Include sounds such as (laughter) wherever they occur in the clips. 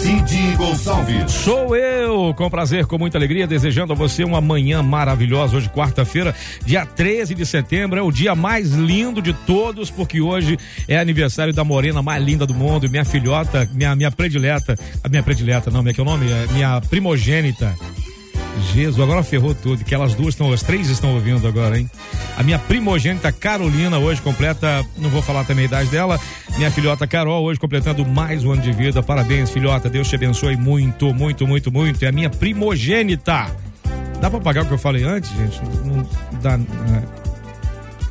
Cid Gonçalves. Sou eu, com prazer, com muita alegria, desejando a você uma manhã maravilhosa. Hoje, quarta-feira, dia 13 de setembro, é o dia mais lindo de todos, porque hoje é aniversário da morena mais linda do mundo, minha filhota, minha, minha predileta, a minha predileta, não, como é que é o nome? É minha primogênita. Jesus, agora ferrou tudo, que elas duas estão, as três estão ouvindo agora, hein? A minha primogênita Carolina hoje completa, não vou falar também a idade dela, minha filhota Carol hoje completando mais um ano de vida. Parabéns, filhota, Deus te abençoe muito, muito, muito, muito. É a minha primogênita. Dá pra pagar o que eu falei antes, gente? Não dá.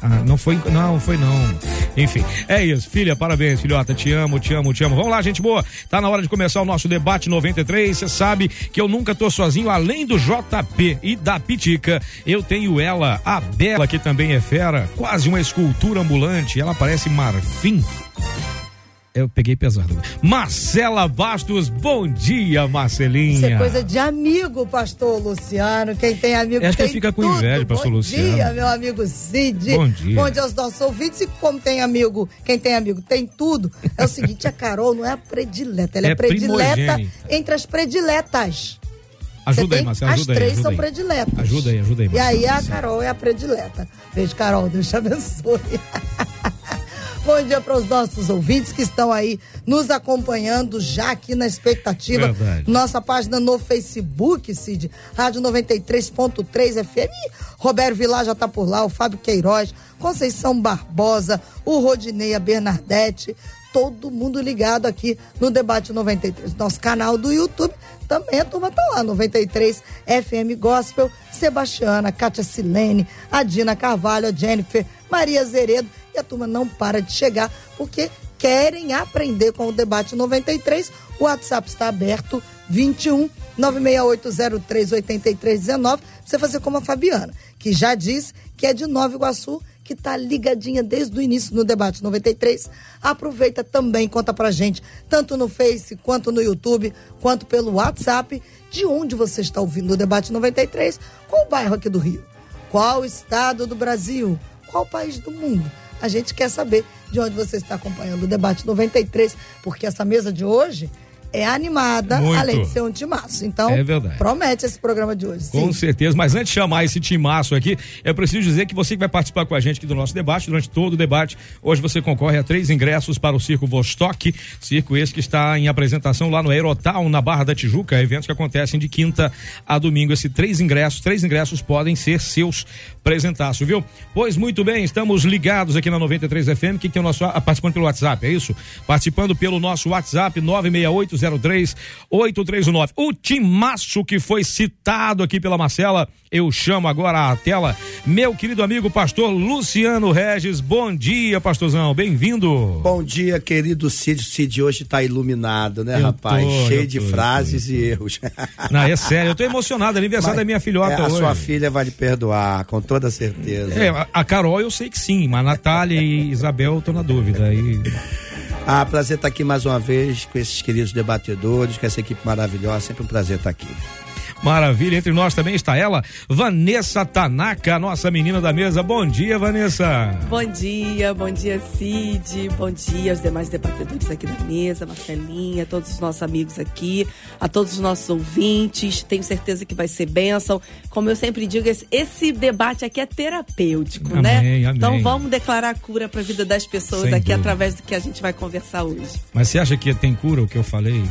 Ah, não foi, não, foi não. Enfim, é isso. Filha, parabéns, filhota. Te amo, te amo, te amo. Vamos lá, gente boa. Tá na hora de começar o nosso debate 93. Você sabe que eu nunca tô sozinho, além do JP e da Pitica. Eu tenho ela, a Bela, que também é fera, quase uma escultura ambulante. Ela parece marfim eu peguei pesado. Marcela Bastos, bom dia, Marcelinha. Isso é coisa de amigo, pastor Luciano. Quem tem amigo Acho tem que fica com tudo. inveja, pastor bom Luciano. Bom dia, meu amigo Cid. Bom dia. Bom dia aos nossos ouvintes. E como tem amigo, quem tem amigo tem tudo. É o (laughs) seguinte, a Carol não é a predileta, ela é, É predileta entre as prediletas. Ajuda aí, Marcela, As ajuda três ajuda são aí. prediletas. Ajuda aí, ajuda aí, E aí a Carol é a predileta. Beijo, Carol. Deus te abençoe. (laughs) Bom dia para os nossos ouvintes que estão aí nos acompanhando já aqui na expectativa. Verdade. Nossa página no Facebook, Cid, Rádio 93.3 FM. Roberto Vilar já tá por lá, o Fábio Queiroz, Conceição Barbosa, o Rodinei, a Bernadette, todo mundo ligado aqui no Debate 93. Nosso canal do YouTube também a turma tá lá, 93 FM Gospel, Sebastiana, Kátia Silene, a Dina Carvalho, a Jennifer, Maria Zeredo, e a turma não para de chegar, porque querem aprender com o Debate 93. O WhatsApp está aberto, 21 96803 8319. Você fazer como a Fabiana, que já diz que é de Nova Iguaçu, que tá ligadinha desde o início no Debate 93. Aproveita também, conta pra gente, tanto no Face, quanto no YouTube, quanto pelo WhatsApp, de onde você está ouvindo o Debate 93, qual o bairro aqui do Rio, qual estado do Brasil, qual país do mundo. A gente quer saber de onde você está acompanhando o Debate 93, porque essa mesa de hoje é animada, Muito. além de ser um timaço. Então, É promete esse programa de hoje. Com Sim. certeza, mas antes de chamar esse timaço aqui, eu preciso dizer que você que vai participar com a gente aqui do nosso debate, durante todo o debate, hoje você concorre a três ingressos para o Circo Vostok, circo esse que está em apresentação lá no Aerotown, na Barra da Tijuca, eventos que acontecem de quinta a domingo. Esses três ingressos, três ingressos podem ser seus presentaços, viu? Pois muito bem, estamos ligados aqui na 93 FM, que tem o nosso, ah, participando pelo WhatsApp, é isso? Participando pelo nosso WhatsApp, 96803-839. O timaço que foi citado aqui pela Marcela, eu chamo agora à tela, meu querido amigo pastor Luciano Regis. Bom dia, pastorzão, bem-vindo. Bom dia, querido Cid. Cid hoje tá iluminado, né, Eu rapaz? tô, Cheio de tô, frases e erros. (laughs) Não, é sério, eu tô emocionado, aniversário da minha filhota É, a hoje. sua filha vai lhe perdoar, com toda certeza. É, a- a Carol eu sei que sim, mas a Natália e Isabel eu tô na dúvida. aí Ah, prazer estar aqui mais uma vez com esses queridos debatedores, com essa equipe maravilhosa. Sempre um prazer estar aqui. Maravilha, entre nós também está ela, Vanessa Tanaka, nossa menina da mesa. Bom dia, Vanessa. Bom dia, bom dia Cid, bom dia aos demais debatedores aqui da mesa, Marcelinha, todos os nossos amigos aqui, a todos os nossos ouvintes. Tenho certeza que vai ser bênção. Como eu sempre digo, esse, esse debate aqui é terapêutico, Amém, né? amém. Então vamos declarar cura para a vida das pessoas Sem aqui dúvida. através do que a gente vai conversar hoje. Mas você acha que tem cura o que eu falei?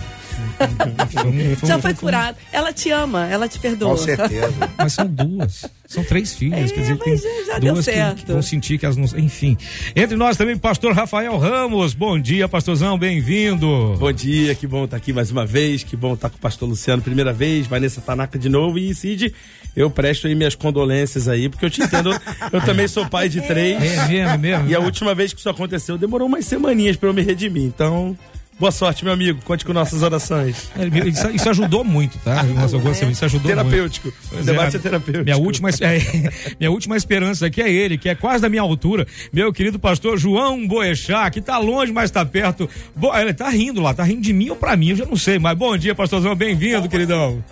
(laughs) Já foi curado. Ela te ama, ela te perdoa. Com certeza. (laughs) Mas são duas. São três filhas. É, quer dizer, tem mas já- já deu duas que, certo. que vão sentir que elas não. Enfim. Entre nós também, pastor Rafael Ramos. Bom dia, pastorzão, bem-vindo. Bom dia, que bom estar aqui mais uma vez, que bom estar com o pastor Luciano primeira vez, Vanessa Tanaka de novo e Cid, eu presto aí minhas condolências aí, porque eu te entendo, eu também sou pai de três. É mesmo, é mesmo. E a última vez que isso aconteceu demorou umas semaninhas pra eu me redimir, então Boa sorte, meu amigo. Conte com nossas orações. É, isso, isso ajudou muito, tá? Nossa, eu gosto, isso ajudou terapêutico. muito. O debate é, é terapêutico. Minha última, é, (laughs) minha última esperança aqui é ele, que é quase da minha altura. Meu querido pastor João Boechat, que tá longe, mas tá perto. Bo, ele tá rindo lá, tá rindo de mim ou pra mim, eu já não sei. Mas bom dia, pastorzão. Bem-vindo, queridão.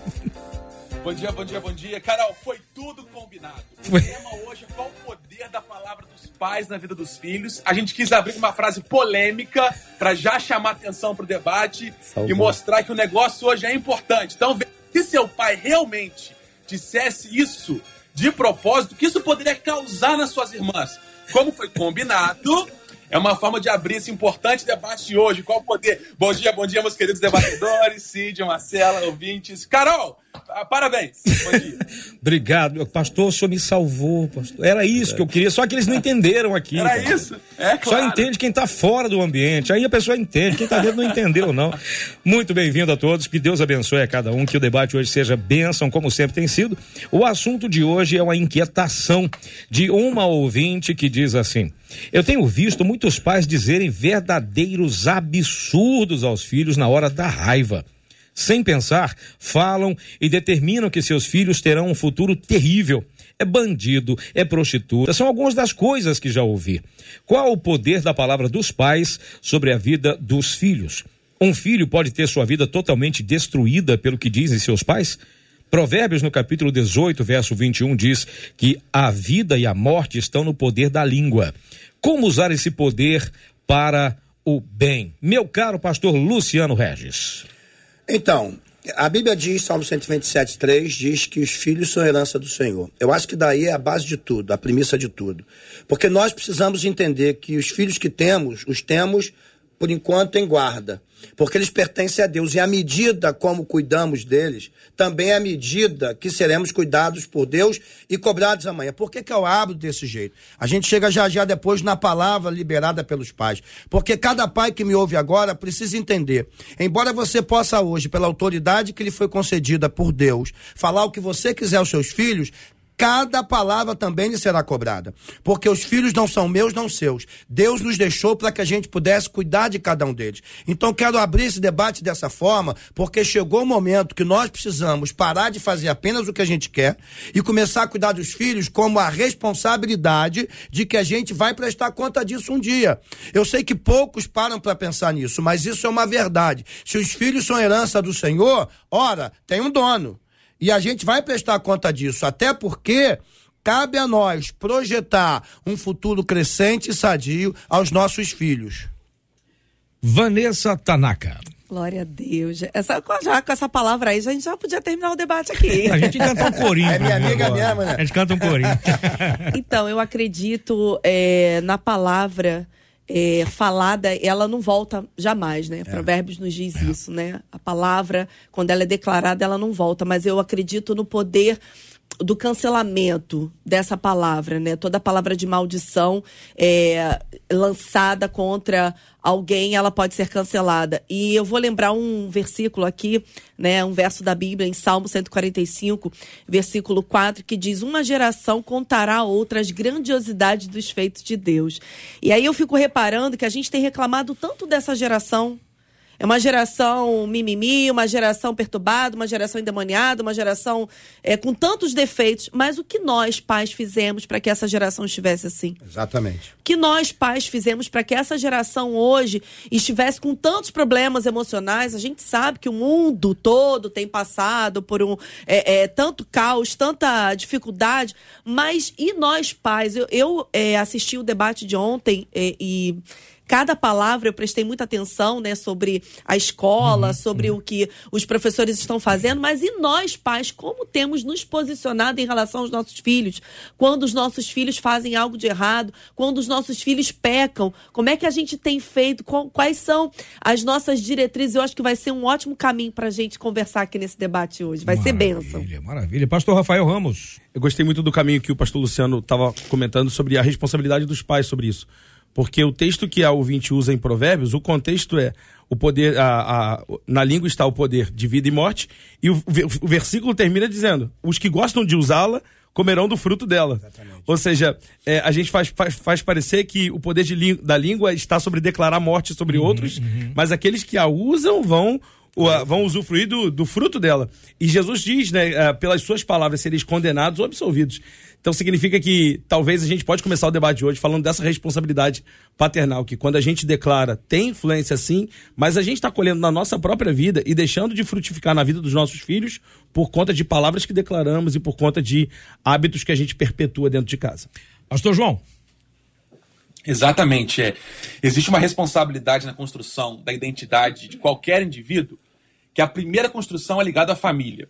Bom dia, bom dia, bom dia. Carol, foi tudo combinado. O foi. tema hoje é qual o poder da palavra pais na vida dos filhos. A gente quis abrir uma frase polêmica para já chamar atenção pro debate Salve. e mostrar que o negócio hoje é importante. Então, se seu pai realmente dissesse isso de propósito, que isso poderia causar nas suas irmãs. Como foi combinado, é uma forma de abrir esse importante debate de hoje. Qual o poder? Bom dia, bom dia, meus queridos debatedores, Cid, Marcela, ouvintes. Carol, parabéns. Bom dia. (laughs) Obrigado. Pastor, o senhor me salvou, pastor. Era isso que eu queria, só que eles não entenderam aqui. Era pastor. isso? É, claro. Só entende quem está fora do ambiente. Aí a pessoa entende, quem está dentro não entendeu, não. Muito bem-vindo a todos, que Deus abençoe a cada um, que o debate hoje seja bênção, como sempre tem sido. O assunto de hoje é uma inquietação de uma ouvinte que diz assim: Eu tenho visto muitos pais dizerem verdadeiros absurdos aos filhos na hora da raiva sem pensar, falam e determinam que seus filhos terão um futuro terrível. É bandido, é prostituta, são algumas das coisas que já ouvi. Qual o poder da palavra dos pais sobre a vida dos filhos? Um filho pode ter sua vida totalmente destruída pelo que dizem seus pais? Provérbios, no capítulo 18, verso 21, diz que a vida e a morte estão no poder da língua. Como usar esse poder para o bem? Meu caro pastor Luciano Regis. Então, a Bíblia diz, Salmo 127, 3, diz que os filhos são herança do Senhor. Eu acho que daí é a base de tudo, a premissa de tudo. Porque nós precisamos entender que os filhos que temos, os temos por enquanto em guarda porque eles pertencem a Deus. E a medida como cuidamos deles, também é a medida que seremos cuidados por Deus e cobrados amanhã. Por que, que eu abro desse jeito? A gente chega já já depois na palavra liberada pelos pais. Porque cada pai que me ouve agora precisa entender. Embora você possa hoje, pela autoridade que lhe foi concedida por Deus, falar o que você quiser aos seus filhos, cada palavra também lhe será cobrada. Porque os filhos não são meus, não seus. Deus nos deixou para que a gente pudesse cuidar de cada um deles. Então quero abrir esse debate dessa forma, porque chegou o momento que nós precisamos parar de fazer apenas o que a gente quer e começar a cuidar dos filhos como a responsabilidade de que a gente vai prestar conta disso um dia. Eu sei que poucos param para pensar nisso, mas isso é uma verdade. Se os filhos são herança do Senhor, ora, tem um dono. E a gente vai prestar conta disso, até porque cabe a nós projetar um futuro crescente e sadio aos nossos filhos. Vanessa Tanaka. Glória a Deus. Essa, já com essa palavra aí, a gente já podia terminar o debate aqui. (laughs) a gente canta um corinho. É minha amiga mesmo, né? A gente canta um corinho. então, eu acredito é, na palavra é, falada, ela não volta jamais, né? É. Provérbios nos diz é. isso, né? A palavra, quando ela é declarada, ela não volta. Mas eu acredito no poder do cancelamento dessa palavra, né? Toda palavra de maldição é, lançada contra alguém, ela pode ser cancelada. E eu vou lembrar um versículo aqui, né? Um verso da Bíblia em Salmo 145, versículo 4, que diz: Uma geração contará a outra as grandiosidades dos feitos de Deus. E aí eu fico reparando que a gente tem reclamado tanto dessa geração é uma geração mimimi, uma geração perturbada, uma geração endemoniada, uma geração é, com tantos defeitos. Mas o que nós, pais, fizemos para que essa geração estivesse assim? Exatamente. O que nós, pais, fizemos para que essa geração hoje estivesse com tantos problemas emocionais? A gente sabe que o mundo todo tem passado por um é, é, tanto caos, tanta dificuldade. Mas e nós, pais? Eu, eu é, assisti o debate de ontem é, e cada palavra eu prestei muita atenção, né, sobre a escola, uhum, sobre uhum. o que os professores estão fazendo, mas e nós, pais, como temos nos posicionado em relação aos nossos filhos? Quando os nossos filhos fazem algo de errado, quando os nossos filhos pecam, como é que a gente tem feito? Quais são as nossas diretrizes? Eu acho que vai ser um ótimo caminho para a gente conversar aqui nesse debate hoje. Vai maravilha, ser bênção. Maravilha. Pastor Rafael Ramos. Eu gostei muito do caminho que o pastor Luciano estava comentando sobre a responsabilidade dos pais sobre isso. Porque o texto que a ouvinte usa em Provérbios, o contexto é o poder, a, a, na língua está o poder de vida e morte, e o, o versículo termina dizendo: os que gostam de usá-la comerão do fruto dela. Ou seja, é, a gente faz, faz, faz parecer que o poder de, da língua está sobre declarar morte sobre outros, mas aqueles que a usam vão vão usufruir do, do, fruto dela. E Jesus diz, né, é, pelas suas palavras, sereis condenados ou absolvidos. Então significa que talvez a gente pode começar o debate de hoje falando dessa responsabilidade paternal, que quando a gente declara tem influência sim, mas a gente está colhendo na nossa própria vida e deixando de frutificar na vida dos nossos filhos por conta de palavras que declaramos e por conta de hábitos que a gente perpetua dentro de casa. Pastor João. Exatamente. É. Existe uma responsabilidade na construção da identidade de qualquer indivíduo, que a primeira construção é ligada à família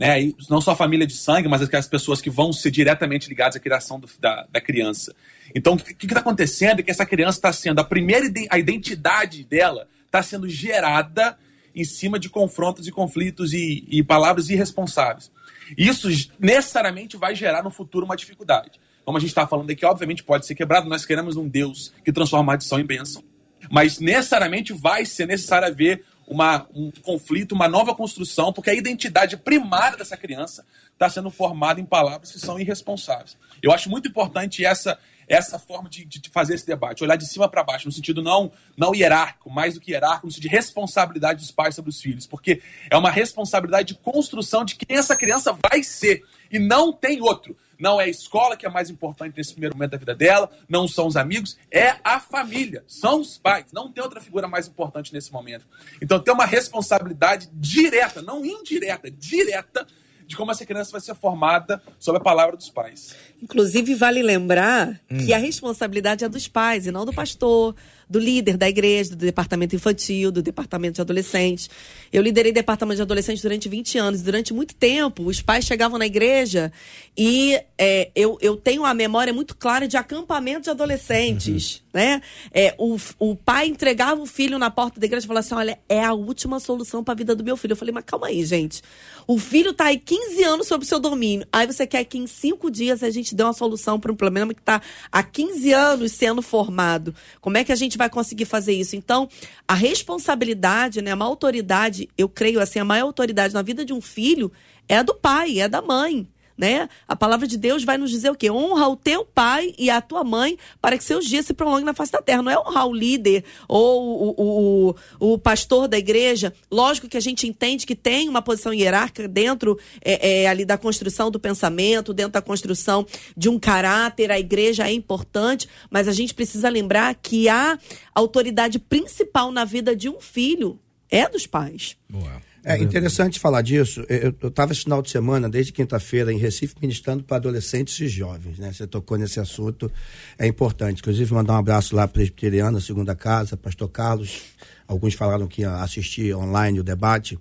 né? E não só a família de sangue, mas aquelas pessoas que vão ser diretamente ligadas à criação do, da, da criança. Então, o que está acontecendo é que essa criança está sendo, a primeira a identidade dela está sendo gerada em cima de confrontos e conflitos e, e palavras irresponsáveis. Isso necessariamente vai gerar no futuro uma dificuldade. Como a gente está falando aqui, obviamente pode ser quebrado, nós queremos um Deus que transforma a em bênção. Mas necessariamente vai ser necessário haver uma, um conflito, uma nova construção, porque a identidade primária dessa criança está sendo formada em palavras que são irresponsáveis. Eu acho muito importante essa essa forma de, de fazer esse debate, olhar de cima para baixo, no sentido não, não hierárquico, mais do que hierárquico, no sentido de responsabilidade dos pais sobre os filhos, porque é uma responsabilidade de construção de quem essa criança vai ser, e não tem outro. Não é a escola que é mais importante nesse primeiro momento da vida dela, não são os amigos, é a família, são os pais. Não tem outra figura mais importante nesse momento. Então tem uma responsabilidade direta, não indireta, direta de como essa criança vai ser formada sob a palavra dos pais. Inclusive, vale lembrar hum. que a responsabilidade é dos pais e não do pastor, do líder da igreja, do departamento infantil, do departamento de adolescentes. Eu liderei departamento de adolescentes durante 20 anos. Durante muito tempo, os pais chegavam na igreja e é, eu, eu tenho a memória muito clara de acampamento de adolescentes. Uhum. Né? É, o, o pai entregava o filho na porta da igreja e falava assim: olha, é a última solução para a vida do meu filho. Eu falei, mas calma aí, gente. O filho tá aí 15 anos sob o seu domínio. Aí você quer que em cinco dias a gente dê uma solução para um problema que está há 15 anos sendo formado. Como é que a gente vai conseguir fazer isso. Então, a responsabilidade, né, uma autoridade, eu creio assim, a maior autoridade na vida de um filho é a do pai, é a da mãe né? A palavra de Deus vai nos dizer o quê? Honra o teu pai e a tua mãe para que seus dias se prolonguem na face da terra. Não é honrar o líder ou o, o, o pastor da igreja. Lógico que a gente entende que tem uma posição hierárquica dentro é, é, ali da construção do pensamento, dentro da construção de um caráter. A igreja é importante, mas a gente precisa lembrar que a autoridade principal na vida de um filho é dos pais. Boa. É interessante falar disso. Eu estava esse final de semana, desde quinta-feira, em Recife, ministrando para adolescentes e jovens. Né? Você tocou nesse assunto, é importante. Inclusive, mandar um abraço lá para Presbiteriana, Segunda Casa, Pastor Carlos. Alguns falaram que ia assistir online o debate.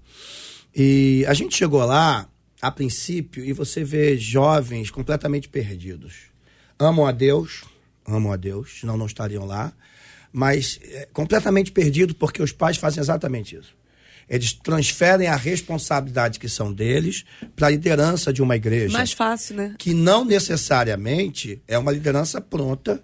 E a gente chegou lá, a princípio, e você vê jovens completamente perdidos. Amam a Deus, amam a Deus, senão não estariam lá, mas é, completamente perdidos porque os pais fazem exatamente isso eles transferem a responsabilidade que são deles para a liderança de uma igreja. Mais fácil, né? Que não necessariamente é uma liderança pronta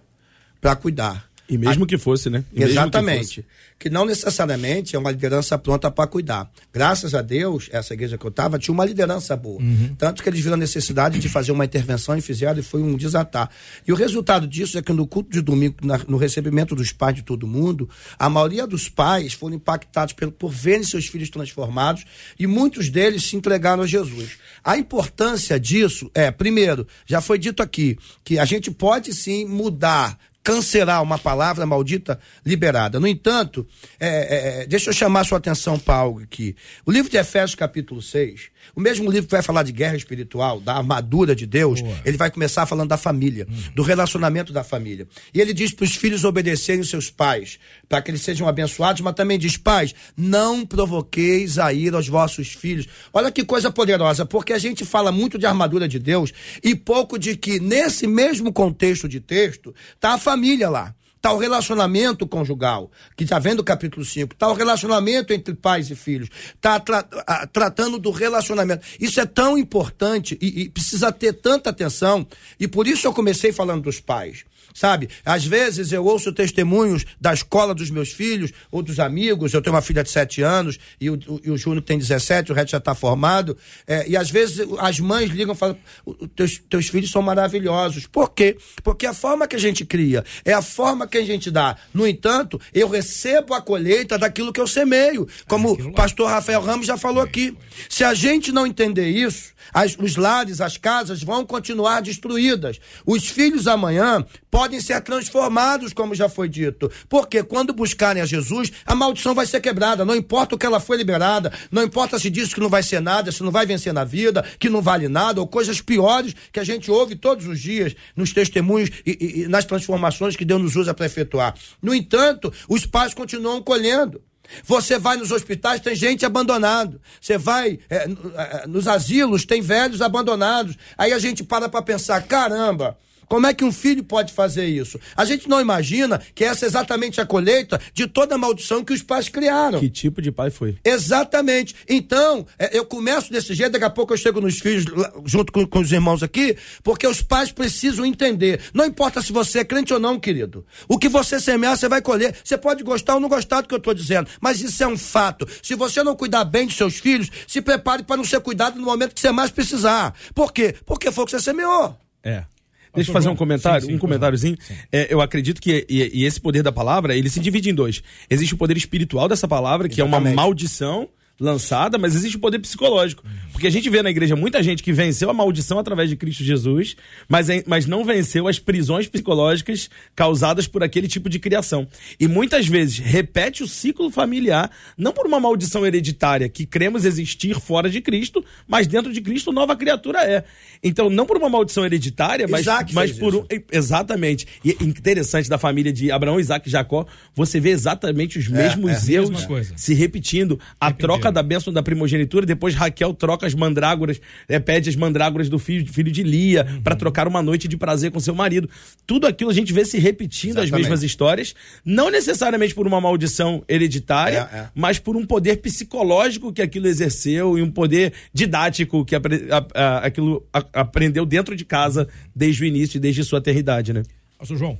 para cuidar. E mesmo a... que fosse, né? E Exatamente. Que, que, não necessariamente é uma liderança pronta para cuidar. Graças a Deus, essa igreja que eu estava tinha uma liderança boa. Uhum. Tanto que eles viram a necessidade de fazer uma intervenção e fizeram, e foi um desatar. E o resultado disso é que no culto de domingo, na, no recebimento dos pais de todo mundo, a maioria dos pais foram impactados por, por verem seus filhos transformados e muitos deles se entregaram a Jesus. A importância disso é, primeiro, já foi dito aqui, que a gente pode sim mudar cancelar uma palavra maldita liberada. No entanto, é, é, é deixa eu chamar sua atenção para algo aqui. O livro de Efésios, capítulo 6, o mesmo livro que vai falar de guerra espiritual, da armadura de Deus, Boa. ele vai começar falando da família, hum. do relacionamento da família. E ele diz para os filhos obedecerem os seus pais, para que eles sejam abençoados, mas também diz: pais, não provoqueis a ira aos vossos filhos. Olha que coisa poderosa, porque a gente fala muito de armadura de Deus e pouco de que nesse mesmo contexto de texto, está a família família lá. Está o relacionamento conjugal, que está vendo o capítulo 5, está o relacionamento entre pais e filhos, está tra tratando do relacionamento. Isso é tão importante e, e precisa ter tanta atenção, e por isso eu comecei falando dos pais sabe? Às vezes eu ouço testemunhos da escola dos meus filhos ou dos amigos. Eu tenho uma filha de 7 anos e o, o, e o Júnior tem 17, o resto já está formado. É, e às vezes as mães ligam e falam: teus, teus filhos são maravilhosos. Por quê? Porque a forma que a gente cria é a forma que a gente dá. No entanto, eu recebo a colheita daquilo que eu semeio. Como o pastor Rafael Ramos já falou aqui. Se a gente não entender isso, as, os lares, as casas vão continuar destruídas. Os filhos amanhã podem ser transformados, como já foi dito. Porque quando buscarem a Jesus, a maldição vai ser quebrada. Não importa o que ela foi liberada, não importa se diz que não vai ser nada, se não vai vencer na vida, que não vale nada, ou coisas piores que a gente ouve todos os dias nos testemunhos e, e, nas transformações que Deus nos usa para efetuar. No entanto, os pais continuam colhendo. Você vai nos hospitais, tem gente abandonado. Você vai é, nos asilos, tem velhos abandonados. Aí a gente para para pensar: caramba, como é que um filho pode fazer isso? A gente não imagina que essa é exatamente a colheita de toda a maldição que os pais criaram. Que tipo de pai foi? Exatamente. Então, é, eu começo desse jeito, daqui a pouco eu chego nos filhos, junto com, com os irmãos aqui, porque os pais precisam entender. Não importa se você é crente ou não, querido. O que você semear, você vai colher. Você pode gostar ou não gostar do que eu estou dizendo, mas isso é um fato. Se você não cuidar bem de seus filhos, se prepare para não ser cuidado no momento que você mais precisar. Por quê? Porque foi o que você semeou. É. Deixa eu fazer um comentário, sim, sim, um comentáriozinho. É, eu acredito que e, e, esse poder da palavra, ele se divide em dois. Existe o poder espiritual dessa palavra, que Exatamente. é uma maldição lançada, mas existe o poder psicológico. Porque a gente vê na igreja muita gente que venceu a maldição através de Cristo Jesus, mas, mas não venceu as prisões psicológicas causadas por aquele tipo de criação. E muitas vezes repete o ciclo familiar, não por uma maldição hereditária que cremos existir fora de Cristo, mas dentro de Cristo nova criatura é. Então, não por uma maldição hereditária, mas, mas por um. Exatamente. E é interessante da família de Abraão, Isaac e Jacó, você vê exatamente os é, mesmos é, erros se repetindo. A troca troca da bênção da primogenitura, depois Raquel troca as mandrágoras, é, pede as mandrágoras do filho, filho de Lia uhum. para trocar uma noite de prazer com seu marido. Tudo aquilo a gente vê se repetindo Exatamente. as mesmas histórias, não necessariamente por uma maldição hereditária, é, é. mas por um poder psicológico que aquilo exerceu e um poder didático que a, a, aquilo a, aprendeu dentro de casa desde o início e desde sua eternidade, né? Pastor João.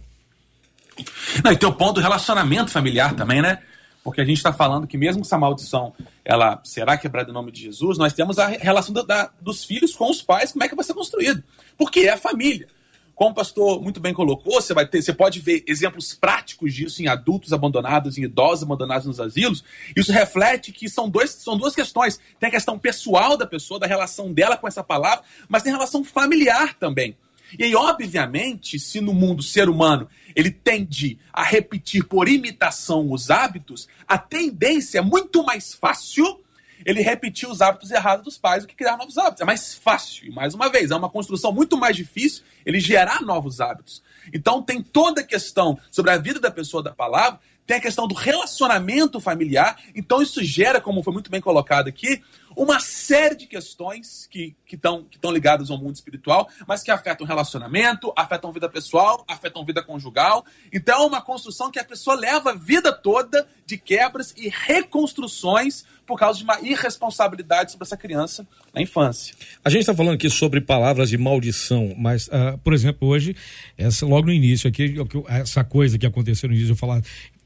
Não, e tem o ponto do relacionamento familiar também, né? Porque a gente está falando que mesmo essa maldição ela será quebrada em nome de Jesus, nós temos a relação da, da, dos filhos com os pais, como é que vai ser construído? Porque é a família. Como o pastor muito bem colocou, você vai ter, você pode ver exemplos práticos disso em adultos abandonados, em idosos abandonados nos asilos. Isso reflete que são, dois, são duas questões. Tem a questão pessoal da pessoa, da relação dela com essa palavra, mas tem relação familiar também. E aí, obviamente, se no mundo ser humano ele tende a repetir por imitação os hábitos, a tendência é muito mais fácil ele repetir os hábitos errados dos pais do que criar novos hábitos. É mais fácil. E mais uma vez, é uma construção muito mais difícil ele gerar novos hábitos. Então tem toda a questão sobre a vida da pessoa da palavra, tem a questão do relacionamento familiar. Então isso gera, como foi muito bem colocado aqui, uma série de questões que estão que que ligadas ao mundo espiritual, mas que afetam relacionamento, afetam vida pessoal, afetam vida conjugal. Então é uma construção que a pessoa leva a vida toda de quebras e reconstruções por causa de uma irresponsabilidade sobre essa criança na infância. A gente está falando aqui sobre palavras de maldição, mas, uh, por exemplo, hoje, essa, logo no início aqui, essa coisa que aconteceu no início, eu falar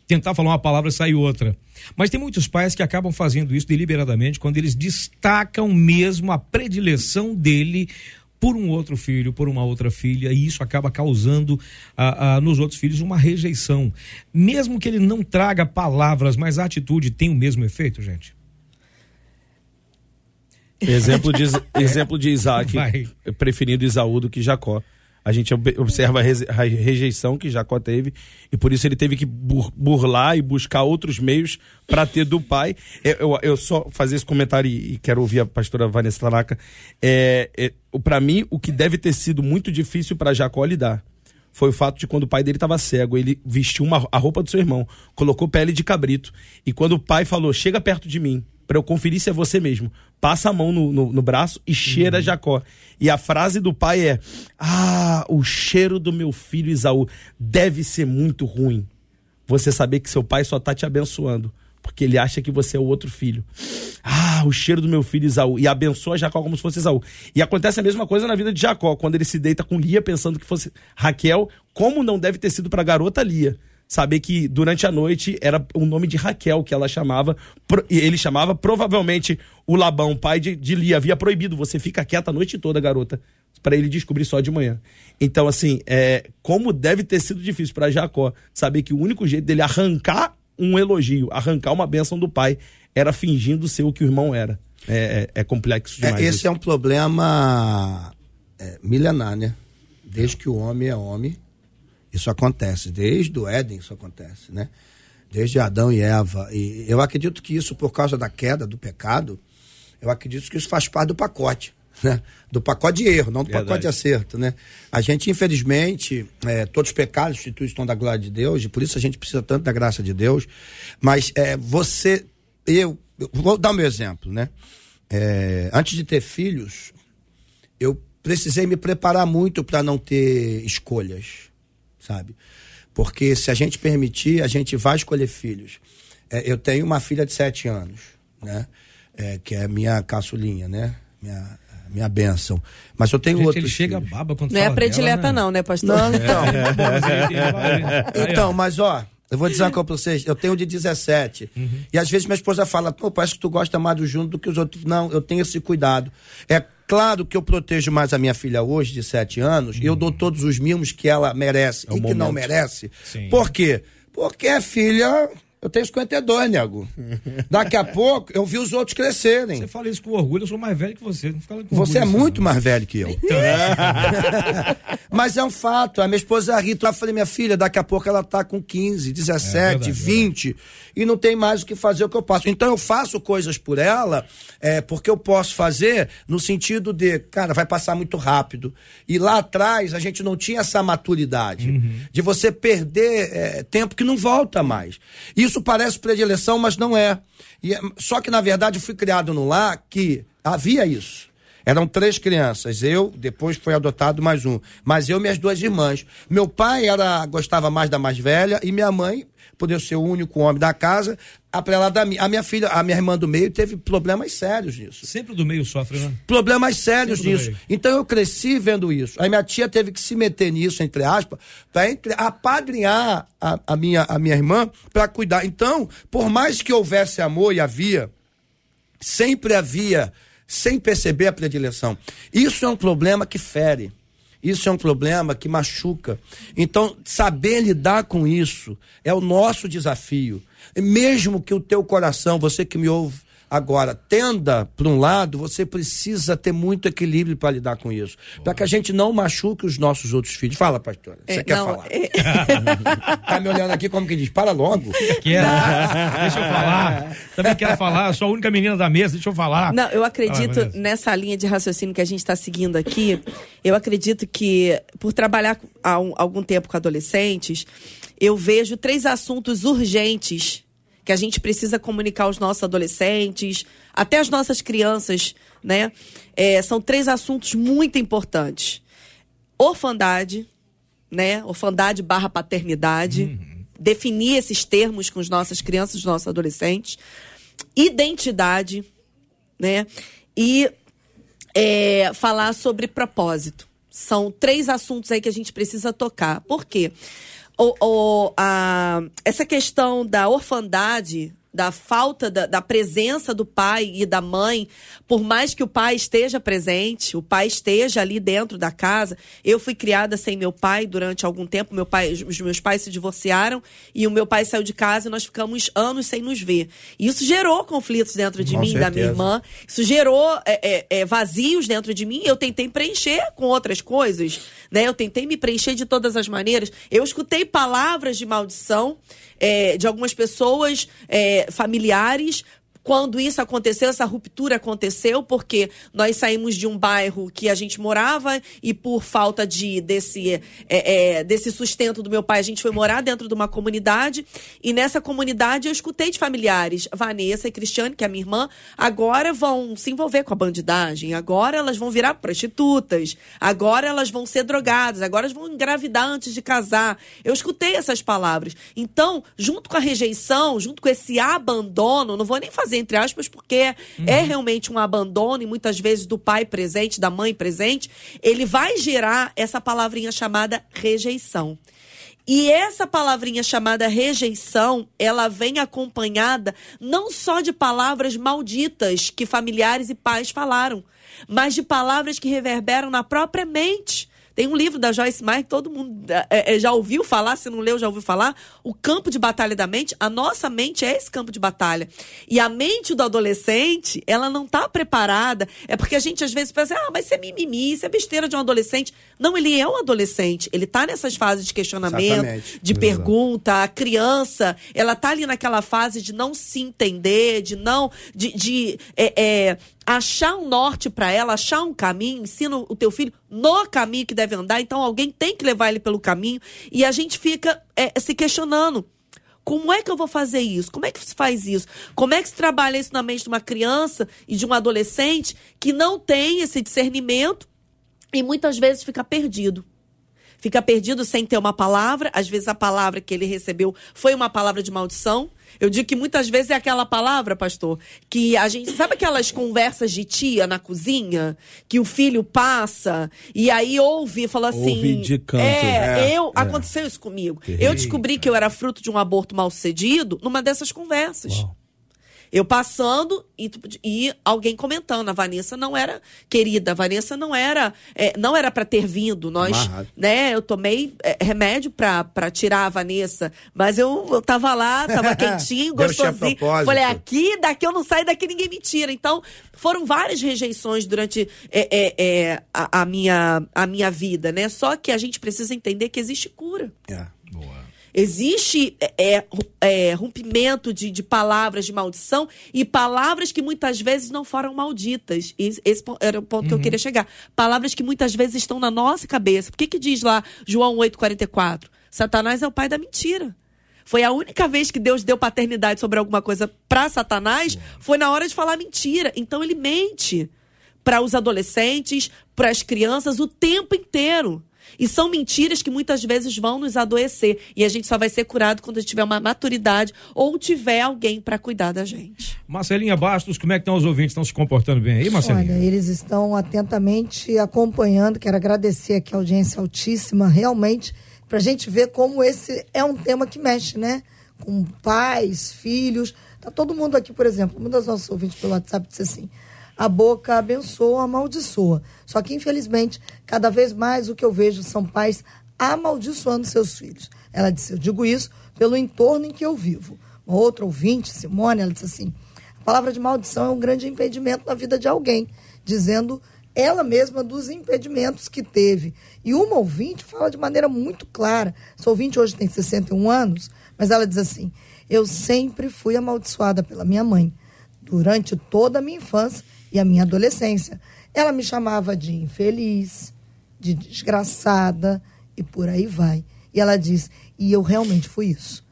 tentar falar uma palavra e sair outra. Mas tem muitos pais que acabam fazendo isso deliberadamente quando eles destacam mesmo a predileção dele por um outro filho, por uma outra filha, e isso acaba causando ah, ah, nos outros filhos uma rejeição. Mesmo que ele não traga palavras, mas a atitude tem o mesmo efeito, gente? Exemplo de, exemplo de Isaac Vai. preferindo Isaú do que Jacó a gente observa a rejeição que Jacó teve e por isso ele teve que burlar e buscar outros meios para ter do pai. Eu, eu, eu, só fazer esse comentário e, quero ouvir a pastora Vanessa Tanaka. É, é, para mim, o que deve ter sido muito difícil para Jacó lidar foi o fato de quando o pai dele estava cego, ele vestiu uma, a roupa do seu irmão, colocou pele de cabrito e quando o pai falou: chega perto de mim para eu conferir se é você mesmo. Passa a mão no, no, no braço e cheira Jacó. E a frase do pai é: Ah, o cheiro do meu filho Isaú deve ser muito ruim. Você saber que seu pai só tá te abençoando. Porque ele acha que você é o outro filho. Ah, o cheiro do meu filho Isaú. E abençoa Jacó como se fosse Isaú. E acontece a mesma coisa na vida de Jacó, quando ele se deita com Lia pensando que fosse Raquel, como não deve ter sido para a garota Lia saber que durante a noite era o nome de Raquel que ela chamava, e ele chamava, provavelmente o Labão, pai de, de Lia, havia proibido, você fica quieta a noite toda, garota, para ele descobrir só de manhã. Então, assim, é, como deve ter sido difícil para Jacó saber que o único jeito dele arrancar um elogio, arrancar uma bênção do pai, era fingindo ser o que o irmão era. É, é- é complexo É, demais. esse isso. é um problema é, milenar, né? Desde que o homem é homem, isso acontece. Desde o Éden isso acontece, né? Desde Adão e Eva. E eu acredito que isso, por causa da queda, do pecado, eu acredito que isso faz parte do pacote. (laughs) Né? Do pacote de erro, não do Verdade. pacote de acerto, né? A gente, infelizmente, é, todos os pecados instituição da glória de Deus, e por isso a gente precisa tanto da graça de Deus. Mas é, você, eu, eu vou dar o meu exemplo, né? É, antes de ter filhos, eu precisei me preparar muito para não ter escolhas, sabe? Porque se a gente permitir, a gente vai escolher filhos. É, eu tenho uma filha de sete anos, né? É, que é minha caçulinha, né? Minha, minha bênção. Mas eu tenho Gente, outros ele chega filhos. baba quando Não é predileta, dela, né? não, né, pastor? Não, então. Aí, Então, mas ó, eu vou dizer uma coisa pra vocês. Eu tenho de 17. E às vezes minha esposa fala, pô, parece que tu gosta mais do Júnior do que os outros. Não, eu tenho esse cuidado. É claro que eu protejo mais a minha filha hoje, de 7 anos, e eu dou todos os mimos que ela merece É e que não momento. merece. Sim. Por quê? Porque a filha. Eu tenho 52, nego. Daqui a pouco eu vi os outros crescerem. Você fala isso com orgulho, eu sou mais velho que você. Não com Você é muito mais velho que eu. (laughs) Mas é um fato. A minha esposa Rita, eu falei, minha filha, daqui a pouco ela tá com 15, 17, É verdade, 20 e não tem mais o que fazer o que eu faço. Então eu faço coisas por ela, é, porque eu posso fazer no sentido de, cara, vai passar muito rápido. E lá atrás a gente não tinha essa maturidade de você perder é, tempo que não volta mais. Isso parece predileção, mas não é. E é- Só que na verdade fui criado num lar que havia isso. Eram três crianças, eu, depois foi adotado mais um. Mas eu e minhas duas irmãs. Meu pai era gostava mais da mais velha e minha mãe, por eu ser o único homem da casa, a, pra ela da mi- a minha filha, a minha irmã do meio teve problemas sérios nisso. Sempre o do meio sofre, né? Problemas sérios Sempre nisso. Então eu cresci vendo isso. Aí minha tia teve que se meter nisso, entre aspas, para apadrinhar a, a minha, a minha irmã para cuidar. Então, por mais que houvesse amor e havia, sempre havia, sem perceber a predileção. Isso é um problema que fere. Isso é um problema que machuca. Então, saber lidar com isso é o nosso desafio. Mesmo que o teu coração, você que me ouve agora, tenda para um lado, você precisa ter muito equilíbrio para lidar com isso. Para que a gente não machuque os nossos outros filhos. Fala, pastora. Você É, quer não, falar? é- (laughs) Tá me olhando aqui como que diz? Para logo. Quero. Deixa eu falar. Também quero falar. Sou a única menina da mesa, deixa eu falar. Não, eu acredito Vanessa. nessa linha de raciocínio que a gente está seguindo aqui. Eu acredito que, por trabalhar há um- algum tempo com adolescentes, eu vejo três assuntos urgentes que a gente precisa comunicar aos nossos adolescentes, até as nossas crianças, né? É, são três assuntos muito importantes: orfandade, né? Orfandade barra paternidade. Definir esses termos com as nossas crianças, os nossos adolescentes identidade, né? E é, falar sobre propósito. São três assuntos aí que a gente precisa tocar. Por quê? O, o- a- essa questão da orfandade, da falta da, da presença do pai e da mãe, por mais que o pai esteja presente, o pai esteja ali dentro da casa. Eu fui criada sem meu pai durante algum tempo. Meu pai, os meus pais se divorciaram e o meu pai saiu de casa e nós ficamos anos sem nos ver. E isso gerou conflitos dentro de Com mim, e da minha certeza. irmã. Isso gerou é, é, é, vazios dentro de mim. Eu tentei preencher com outras coisas, né? Eu tentei me preencher de todas as maneiras. Eu escutei palavras de maldição é, de algumas pessoas é, familiares quando isso aconteceu, essa ruptura aconteceu, porque nós saímos de um bairro que a gente morava e por falta de desse, é, é, desse sustento do meu pai, a gente foi morar dentro de uma comunidade. E nessa comunidade eu escutei de familiares, Vanessa e Cristiane, que é minha irmã, agora vão se envolver com a bandidagem, agora elas vão virar prostitutas, agora elas vão ser drogadas, agora elas vão engravidar antes de casar. Eu escutei essas palavras. Então, junto com a rejeição, junto com esse abandono, não vou nem fazer entre aspas, porque uhum. é realmente um abandono, e muitas vezes do pai presente, da mãe presente, ele vai gerar essa palavrinha chamada rejeição. E essa palavrinha chamada rejeição, ela vem acompanhada não só de palavras malditas que familiares e pais falaram, mas de palavras que reverberam na própria mente. Tem um livro da Joyce Meyer que todo mundo é, é, já ouviu falar, se não leu, já ouviu falar. O campo de batalha da mente. A nossa mente é esse campo de batalha. E a mente do adolescente, ela não está preparada. É porque a gente às vezes pensa, ah, mas isso é mimimi, isso é besteira de um adolescente. Não, ele é um adolescente. Ele está nessas fases de questionamento, Exatamente. de Exato. pergunta. A criança, ela está ali naquela fase de não se entender, de não. de, de é, é achar um norte para ela, achar um caminho, ensina o teu filho no caminho que deve andar, então alguém tem que levar ele pelo caminho, e a gente fica é, se questionando. Como é que eu vou fazer isso? Como é que se faz isso? Como é que se trabalha isso na mente de uma criança e de um adolescente que não tem esse discernimento e muitas vezes fica perdido? Fica perdido sem ter uma palavra, às vezes a palavra que ele recebeu foi uma palavra de maldição, eu digo que muitas vezes é aquela palavra, pastor, que a gente. Sabe aquelas conversas de tia na cozinha? Que o filho passa e aí ouve e fala assim. Ouve de canto. É, é eu. É. Aconteceu isso comigo. Eu descobri que eu era fruto de um aborto mal sucedido numa dessas conversas. Uau. Eu passando e, e, alguém comentando, a Vanessa não era querida, a Vanessa não era é, não era para ter vindo. Nós, né, eu tomei é, remédio para tirar a Vanessa, mas eu, eu tava lá, tava (laughs) quentinho, gostosinho. Falei, aqui, daqui eu não saio, daqui ninguém me tira. Então, foram várias rejeições durante é, é, é a, a, minha, a minha vida, né? Só que a gente precisa entender que existe cura. É. Existe é, é, é, rompimento de, de palavras de maldição e palavras que muitas vezes não foram malditas. Esse, esse era o ponto uhum. que eu uhum. queria chegar. Palavras que muitas vezes estão na nossa cabeça. Por que, que diz lá João 8,44? Satanás é o pai da mentira. Foi a única vez que Deus deu paternidade sobre alguma coisa para Satanás, foi na hora de falar mentira. Então ele mente para os adolescentes, para as crianças o tempo inteiro. E são mentiras que muitas vezes vão nos adoecer. E a gente só vai ser curado quando tiver uma maturidade ou tiver alguém para cuidar da gente. Marcelinha Bastos, como é que estão os ouvintes? Estão se comportando bem aí, Marcelinha? Olha, eles estão atentamente acompanhando. Quero agradecer aqui a audiência altíssima, realmente, para a gente ver como esse é um tema que mexe, né? Com pais, filhos. Tá todo mundo aqui, por exemplo, uma das nossas ouvintes pelo WhatsApp disse assim: a boca abençoa, amaldiçoa. Só que, infelizmente, cada vez mais o que eu vejo são pais amaldiçoando seus filhos. Ela disse: Eu digo isso pelo entorno em que eu vivo. Uma outra ouvinte, Simone, ela disse assim: a palavra de maldição é um grande impedimento na vida de alguém, dizendo ela mesma dos impedimentos que teve. E uma ouvinte fala de maneira muito clara. Essa ouvinte hoje tem 61 anos, mas ela diz assim: Eu sempre fui amaldiçoada pela minha mãe. Durante toda a minha infância, e a minha adolescência. Ela me chamava de infeliz, de desgraçada e por aí vai. E ela diz: e eu realmente fui isso.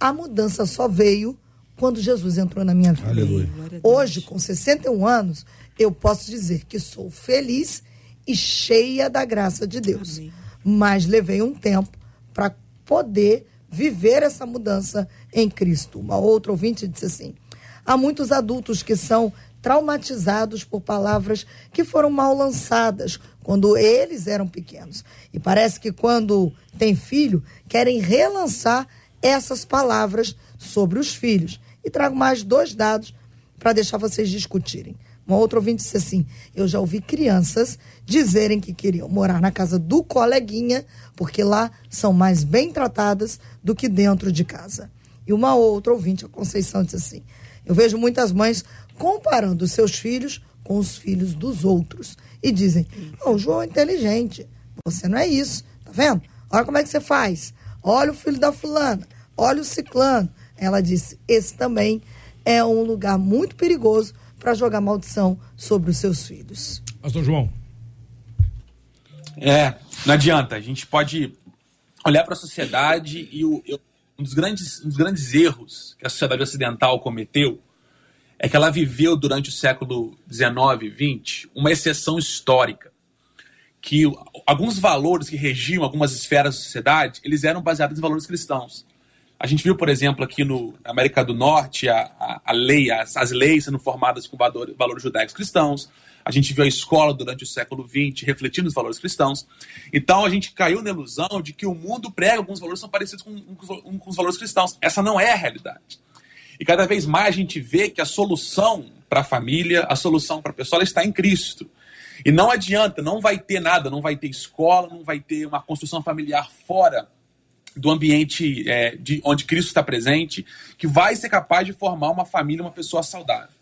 A mudança só veio quando Jesus entrou na minha vida. Aleluia. Hoje, com 61 anos, eu posso dizer que sou feliz e cheia da graça de Deus. Amém. Mas levei um tempo para poder viver essa mudança em Cristo. Uma outra ouvinte disse assim: há muitos adultos que são traumatizados por palavras que foram mal lançadas quando eles eram pequenos. E parece que quando tem filho, querem relançar essas palavras sobre os filhos. E trago mais dois dados para deixar vocês discutirem. Uma outra ouvinte disse assim: Eu já ouvi crianças dizerem que queriam morar na casa do coleguinha, porque lá são mais bem tratadas do que dentro de casa. E uma outra ouvinte, a Conceição, disse assim: Eu vejo muitas mães comparando seus filhos com os filhos dos outros. E dizem: oh, o João é inteligente, você não é isso, tá vendo? Olha como é que você faz. Olha o filho da fulana, olha o ciclano. Ela disse: esse também é um lugar muito perigoso para jogar maldição sobre os seus filhos. Pastor João. É, não adianta. A gente pode olhar para a sociedade e o, eu, um, dos grandes, um dos grandes erros que a sociedade ocidental cometeu é que ela viveu durante o século XIX XX uma exceção histórica. Que alguns valores que regiam algumas esferas da sociedade, eles eram baseados em valores cristãos. A gente viu, por exemplo, aqui no, na América do Norte, a, a, a lei, as, as, leis sendo formadas com valores, valores judaicos cristãos. A gente viu a escola durante o século XX refletindo os valores cristãos. Então a gente caiu na ilusão de que o mundo prega alguns valores que são parecidos com, com, com os valores cristãos. Essa não é a realidade. E cada vez mais a gente vê que a solução para a família, a solução para a pessoa, está em Cristo. E não adianta, não vai ter nada, não vai ter escola, não vai ter uma construção familiar fora do ambiente é, de onde Cristo está presente, que vai ser capaz de formar uma família, uma pessoa saudável.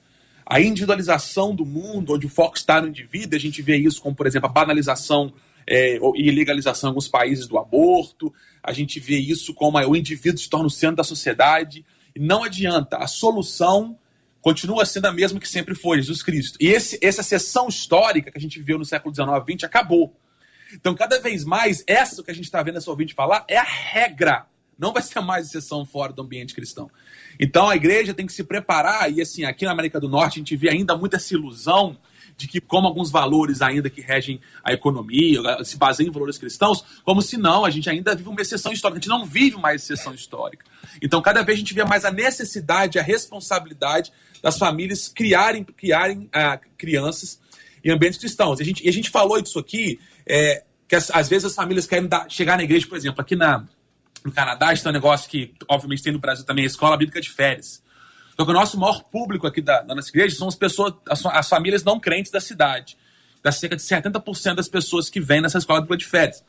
A individualização do mundo, onde o foco está no indivíduo, a gente vê isso como, por exemplo, a banalização é, e legalização em alguns países do aborto, a gente vê isso como o indivíduo se torna o centro da sociedade, não adianta, a solução continua sendo a mesma que sempre foi, Jesus Cristo. E esse, essa sessão histórica que a gente viu no século XIX XX acabou. Então, cada vez mais, essa que a gente está vendo essa ouvinte falar é a regra. Não vai ser mais exceção fora do ambiente cristão. Então, a igreja tem que se preparar, e assim, aqui na América do Norte, a gente vê ainda muito essa ilusão de que, como alguns valores ainda que regem a economia, se baseiam em valores cristãos, como se não, a gente ainda vive uma exceção histórica. A gente não vive mais exceção histórica. Então, cada vez a gente vê mais a necessidade, a responsabilidade das famílias criarem, criarem ah, crianças em ambientes cristãos. E a gente, e a gente falou disso aqui, é, que as, às vezes as famílias querem dar, chegar na igreja, por exemplo, aqui na, no Canadá, é um negócio que, obviamente, tem no Brasil também, a escola bíblica de férias. Então, o nosso maior público aqui da, da nossa igreja são as pessoas, as, as, famílias não crentes da cidade. Da cerca de 70% das pessoas que vêm nessa escola bíblica de férias.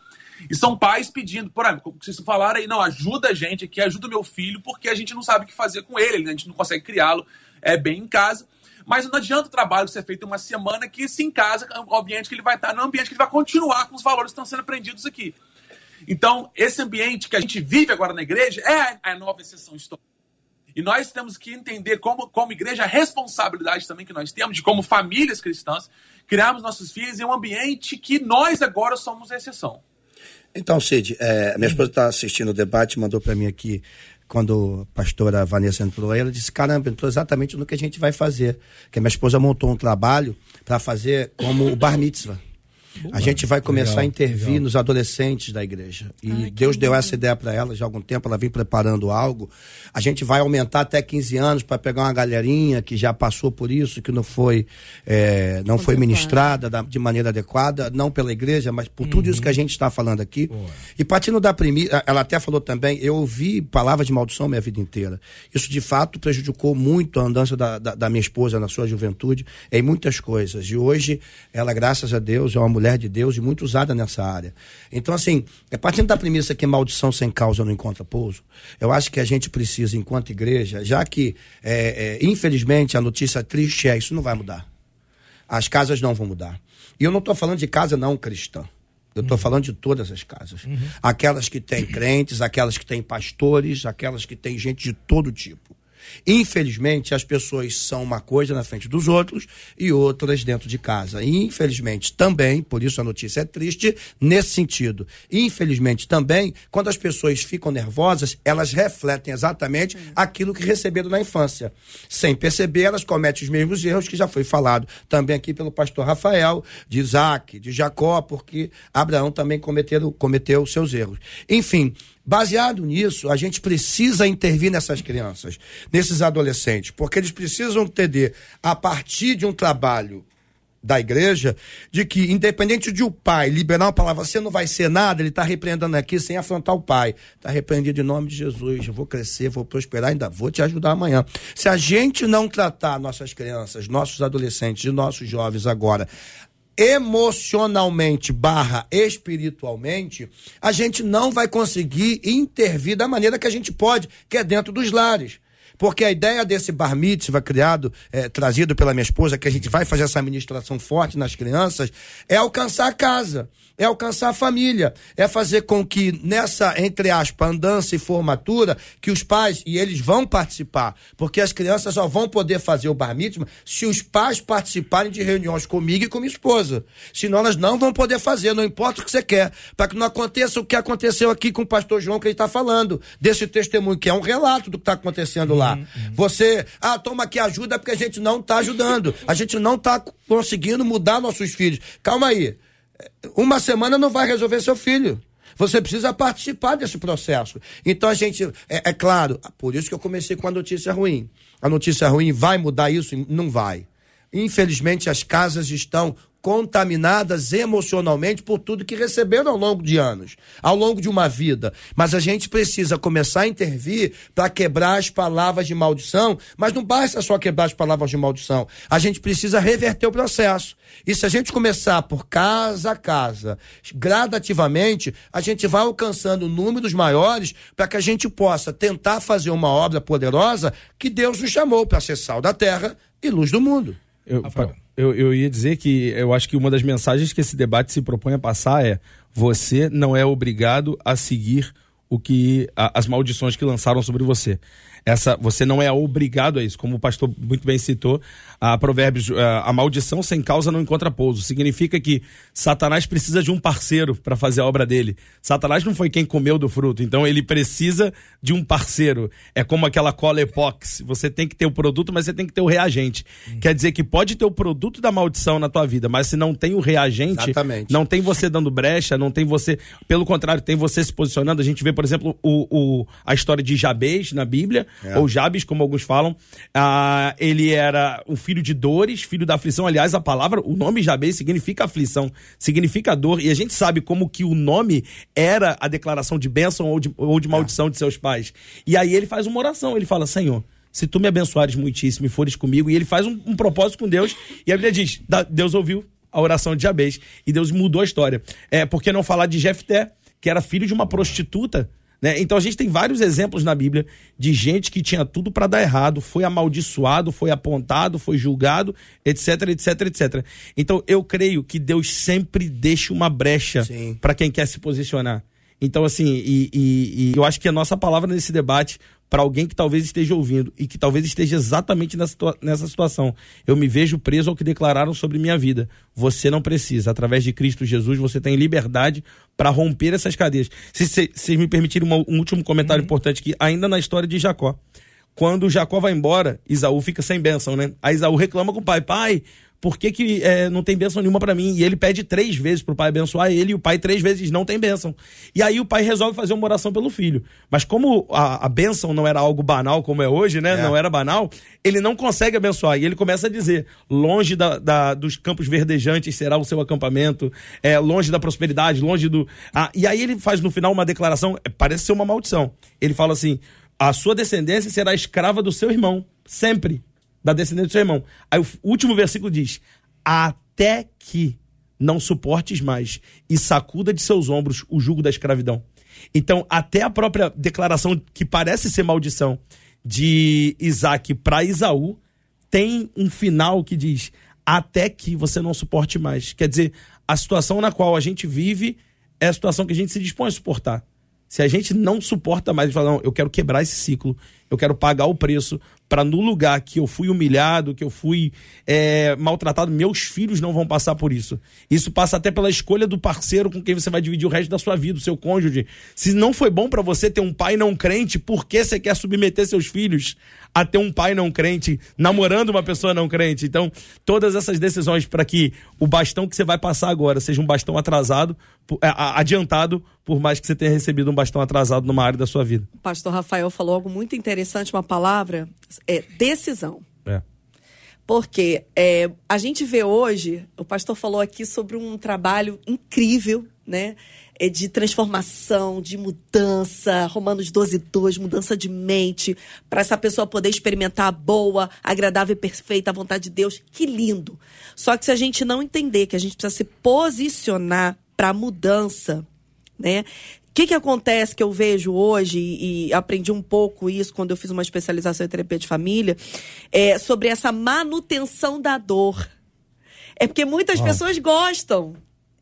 E são pais pedindo, por exemplo, vocês falaram aí, não, ajuda a gente aqui, ajuda o meu filho, porque a gente não sabe o que fazer com ele, a gente não consegue criá-lo é, bem em casa. Mas não adianta o trabalho ser feito uma semana que se em casa, o ambiente que ele vai estar, no ambiente que ele vai continuar com os valores que estão sendo aprendidos aqui. Então, esse ambiente que a gente vive agora na igreja é a nova exceção histórica. E nós temos que entender, como, como igreja, a responsabilidade também que nós temos, de como famílias cristãs, criarmos nossos filhos em um ambiente que nós agora somos a exceção. Então, Cid, é, minha esposa está assistindo o debate, mandou para mim aqui, quando a pastora Vanessa entrou, ela disse: Caramba, entrou exatamente no que a gente vai fazer. Que a minha esposa montou um trabalho para fazer como o bar mitzvah. A gente vai começar legal, a intervir legal. nos adolescentes da igreja. E Ai, Deus deu essa ideia para ela já há algum tempo, ela vem preparando algo. A gente vai aumentar até 15 anos para pegar uma galerinha que já passou por isso, que não foi, é, não foi ministrada da, de maneira adequada, não pela igreja, mas por uhum. tudo isso que a uhum. gente está falando aqui. Boa. E partindo da primeira, ela até falou também, eu ouvi palavras de maldição minha vida inteira. Isso de fato prejudicou muito a andança da, da, da minha esposa na sua juventude, em muitas coisas. E hoje, ela, graças a Deus, é uma mulher mulher de Deus e muito usada nessa área. Então, assim, é partindo da premissa que maldição sem causa não encontra pouso, eu acho que a gente precisa, enquanto igreja, já que, é, é, infelizmente, a notícia triste é isso não vai mudar. As casas não vão mudar. E eu não estou falando de casa não cristã. Eu estou uhum. falando de todas as casas. Uhum. Aquelas que têm crentes, aquelas que têm pastores, aquelas que têm gente de todo tipo. Infelizmente, as pessoas são uma coisa na frente dos outros e outras dentro de casa. E, infelizmente, também, por isso a notícia é triste, nesse sentido. Infelizmente, também, quando as pessoas ficam nervosas, elas refletem exatamente aquilo que receberam na infância. Sem perceber, elas cometem os mesmos erros que já foi falado também aqui pelo pastor Rafael, de Isaac, de Jacó, porque Abraão também cometeu, cometeu seus erros. Enfim, Baseado nisso, a gente precisa intervir nessas crianças, nesses adolescentes, porque eles precisam entender, a partir de um trabalho da igreja, de que, independente de o pai liberar uma palavra, você não vai ser nada, ele está repreendendo aqui sem afrontar o pai. Está repreendido em nome de Jesus. Eu vou crescer, vou prosperar, ainda vou te ajudar amanhã. Se a gente não tratar nossas crianças, nossos adolescentes e nossos jovens agora emocionalmente barra espiritualmente, a gente não vai conseguir intervir da maneira que a gente pode, que é dentro dos lares. Porque a ideia desse bar mitzvah criado, é, trazido pela minha esposa, que a gente vai fazer essa administração forte nas crianças, é alcançar a casa é alcançar a família, é fazer com que nessa, entre aspas, andança e formatura, que os pais, e eles vão participar, porque as crianças só vão poder fazer o bar mitzvah se os pais participarem de reuniões comigo e com minha esposa. Senão elas não vão poder fazer, não importa o que você quer, para que não aconteça o que aconteceu aqui com o pastor João que ele está falando, desse testemunho, que é um relato do que está acontecendo lá. Uhum, uhum. Você, ah, toma aqui ajuda porque a gente não está ajudando, a gente não está conseguindo mudar nossos filhos. Calma aí uma semana não vai resolver seu filho. Você precisa participar desse processo. Então a gente, é, é, claro, por isso que eu comecei com a notícia ruim. A notícia ruim vai mudar isso? Não vai. Infelizmente as casas estão contaminadas emocionalmente por tudo que receberam ao longo de anos, ao longo de uma vida. Mas a gente precisa começar a intervir para quebrar as palavras de maldição, mas não basta só quebrar as palavras de maldição. A gente precisa reverter o processo. E se a gente começar por casa a casa, gradativamente, a gente vai alcançando números maiores para que a gente possa tentar fazer uma obra poderosa que Deus nos chamou para ser sal da terra e luz do mundo. Eu, eu, eu ia dizer que eu acho que uma das mensagens que esse debate se propõe a passar é: você não é obrigado a seguir o que a, as maldições que lançaram sobre você. Essa você não é obrigado a isso, como o pastor muito bem citou, a Provérbios, a, a maldição sem causa não encontra pouso. Significa que Satanás precisa de um parceiro para fazer a obra dele. Satanás não foi quem comeu do fruto, então ele precisa de um parceiro. É como aquela cola epox. Você tem que ter o produto, mas você tem que ter o reagente. Hum. Quer dizer que pode ter o produto da maldição na tua vida, mas se não tem o reagente, Exatamente. não tem você dando brecha, não tem você, pelo contrário, tem você se posicionando. A gente vê, por exemplo, o, o a história de Jabez na Bíblia é. ou Jabes, como alguns falam. Ah, ele era um filho de dores, filho da aflição. Aliás, a palavra, o nome Jabes significa aflição, significa dor. E a gente sabe como que o nome era a declaração de bênção ou de, ou de maldição é. de seus pais. E aí ele faz uma oração, ele fala, Senhor, se tu me abençoares muitíssimo e fores comigo, e ele faz um, um propósito com Deus, e a Bíblia diz, Deus ouviu a oração de Jabes, e Deus mudou a história. É, por que não falar de Jefté, que era filho de uma prostituta, né? Então a gente tem vários exemplos na Bíblia de gente que tinha tudo para dar errado, foi amaldiçoado, foi apontado, foi julgado, etc, etc, etc. Então eu creio que Deus sempre deixa uma brecha para quem quer se posicionar. Então, assim, e, e, e, eu acho que a nossa palavra nesse debate para alguém que talvez esteja ouvindo e que talvez esteja exatamente nessa, situação. Eu me vejo preso ao que declararam sobre minha vida. Você não precisa. Através de Cristo Jesus, você tem liberdade para romper essas cadeias. Se vocês me permitirem um, um último comentário uhum. importante aqui, ainda na história de Jacó. Quando Jacó vai embora, Isaú fica sem bênção, né? Aí Isaú reclama com o pai: pai, por que, que é, não tem bênção nenhuma para mim? E ele pede três vezes pro pai abençoar ele, e o pai três vezes não tem bênção. E aí o pai resolve fazer uma oração pelo filho. Mas como a, a bênção não era algo banal como é hoje, né? É. Não era banal, ele não consegue abençoar. E ele começa a dizer: longe da, da, dos campos verdejantes será o seu acampamento, é, longe da prosperidade, longe do. Ah, e aí ele faz no final uma declaração, é, parece ser uma maldição. Ele fala assim: a sua descendência será escrava do seu irmão, sempre da descendência do seu irmão. Aí o último versículo diz: Até que não suportes mais e sacuda de seus ombros o jugo da escravidão. Então, até a própria declaração que parece ser maldição de Isaac para Isaú tem um final que diz: até que você não suporte mais. Quer dizer, a situação na qual a gente vive é a situação que a gente se dispõe a suportar. Se a gente não suporta mais, fala, não, eu quero quebrar esse ciclo, eu quero pagar o preço para no lugar que eu fui humilhado, que eu fui é, maltratado, meus filhos não vão passar por isso. Isso passa até pela escolha do parceiro com quem você vai dividir o resto da sua vida, o seu cônjuge. Se não foi bom para você ter um pai não crente, por que você quer submeter seus filhos a ter um pai não crente, namorando uma pessoa não crente? Então, todas essas decisões para que o bastão que você vai passar agora seja um bastão atrasado, é, adiantado, por mais que você tenha recebido um bastão atrasado numa área da sua vida. O pastor Rafael falou algo muito interessante, uma palavra, é decisão. É. Porque é, a gente vê hoje, o pastor falou aqui sobre um trabalho incrível, né? É de transformação, de mudança, Romanos 12, 2, mudança de mente, para essa pessoa poder experimentar a boa, agradável e perfeita a vontade de Deus. Que lindo! Só que se a gente não entender que a gente precisa se posicionar para a mudança, né? que, que acontece que eu vejo hoje, e, e aprendi um pouco isso quando eu fiz uma especialização em terapia de família, é sobre essa manutenção da dor. É porque muitas pessoas gostam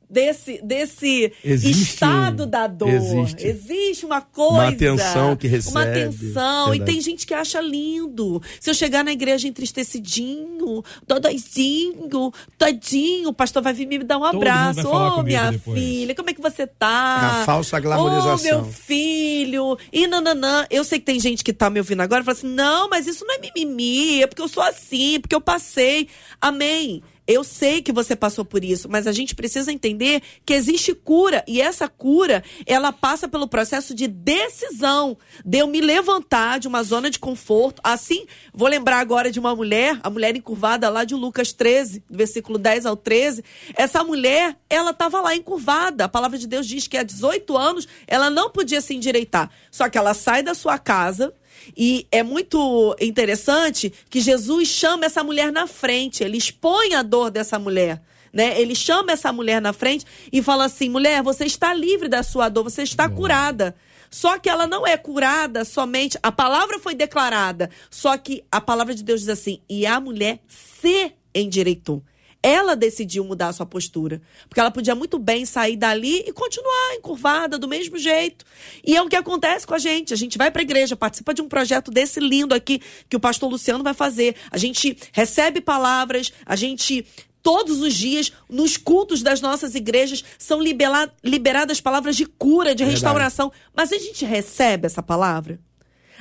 desse, desse Existe estado um- da dor. existe. Existe uma coisa. Uma atenção que Uma recebe. atenção. E Verdade. tem gente que acha lindo. Se eu chegar na igreja entristecidinho, dodóizinho, tadinho, o pastor vai vir me dar um abraço. Ô, comigo minha depois. filha, como é que você tá? É a falsa Ô, glamorização. meu filho. E nananã. Eu sei que tem gente que tá me ouvindo agora e fala assim: não, mas isso não é mimimi, é porque eu sou assim, porque eu passei. Amém. Eu sei que você passou por isso, mas a gente precisa entender que existe cura e essa cura, ela passa pelo processo de decisão, de eu me levantar de uma zona de conforto. Assim, vou lembrar agora de uma mulher, a mulher encurvada lá de Lucas 13, do versículo 10 ao 13. Essa mulher, ela estava lá encurvada. A palavra de Deus diz que há 18 anos ela não podia se endireitar. Só que ela sai da sua casa, e é muito interessante que Jesus chama essa mulher na frente, ele expõe a dor dessa mulher. Né? Ele chama essa mulher na frente e fala assim: mulher, você está livre da sua dor, você está curada. Só que ela não é curada somente. A palavra foi declarada. Só que a palavra de Deus diz assim: e a mulher se endireitou. Ela decidiu mudar a sua postura. Porque ela podia muito bem sair dali e continuar encurvada do mesmo jeito. E é o que acontece com a gente. A gente vai para a igreja, participa de um projeto desse lindo aqui que o pastor Luciano vai fazer. A gente recebe palavras, a gente todos os dias, nos cultos das nossas igrejas, são libera- liberadas palavras de cura, de restauração. Mas a gente recebe essa palavra?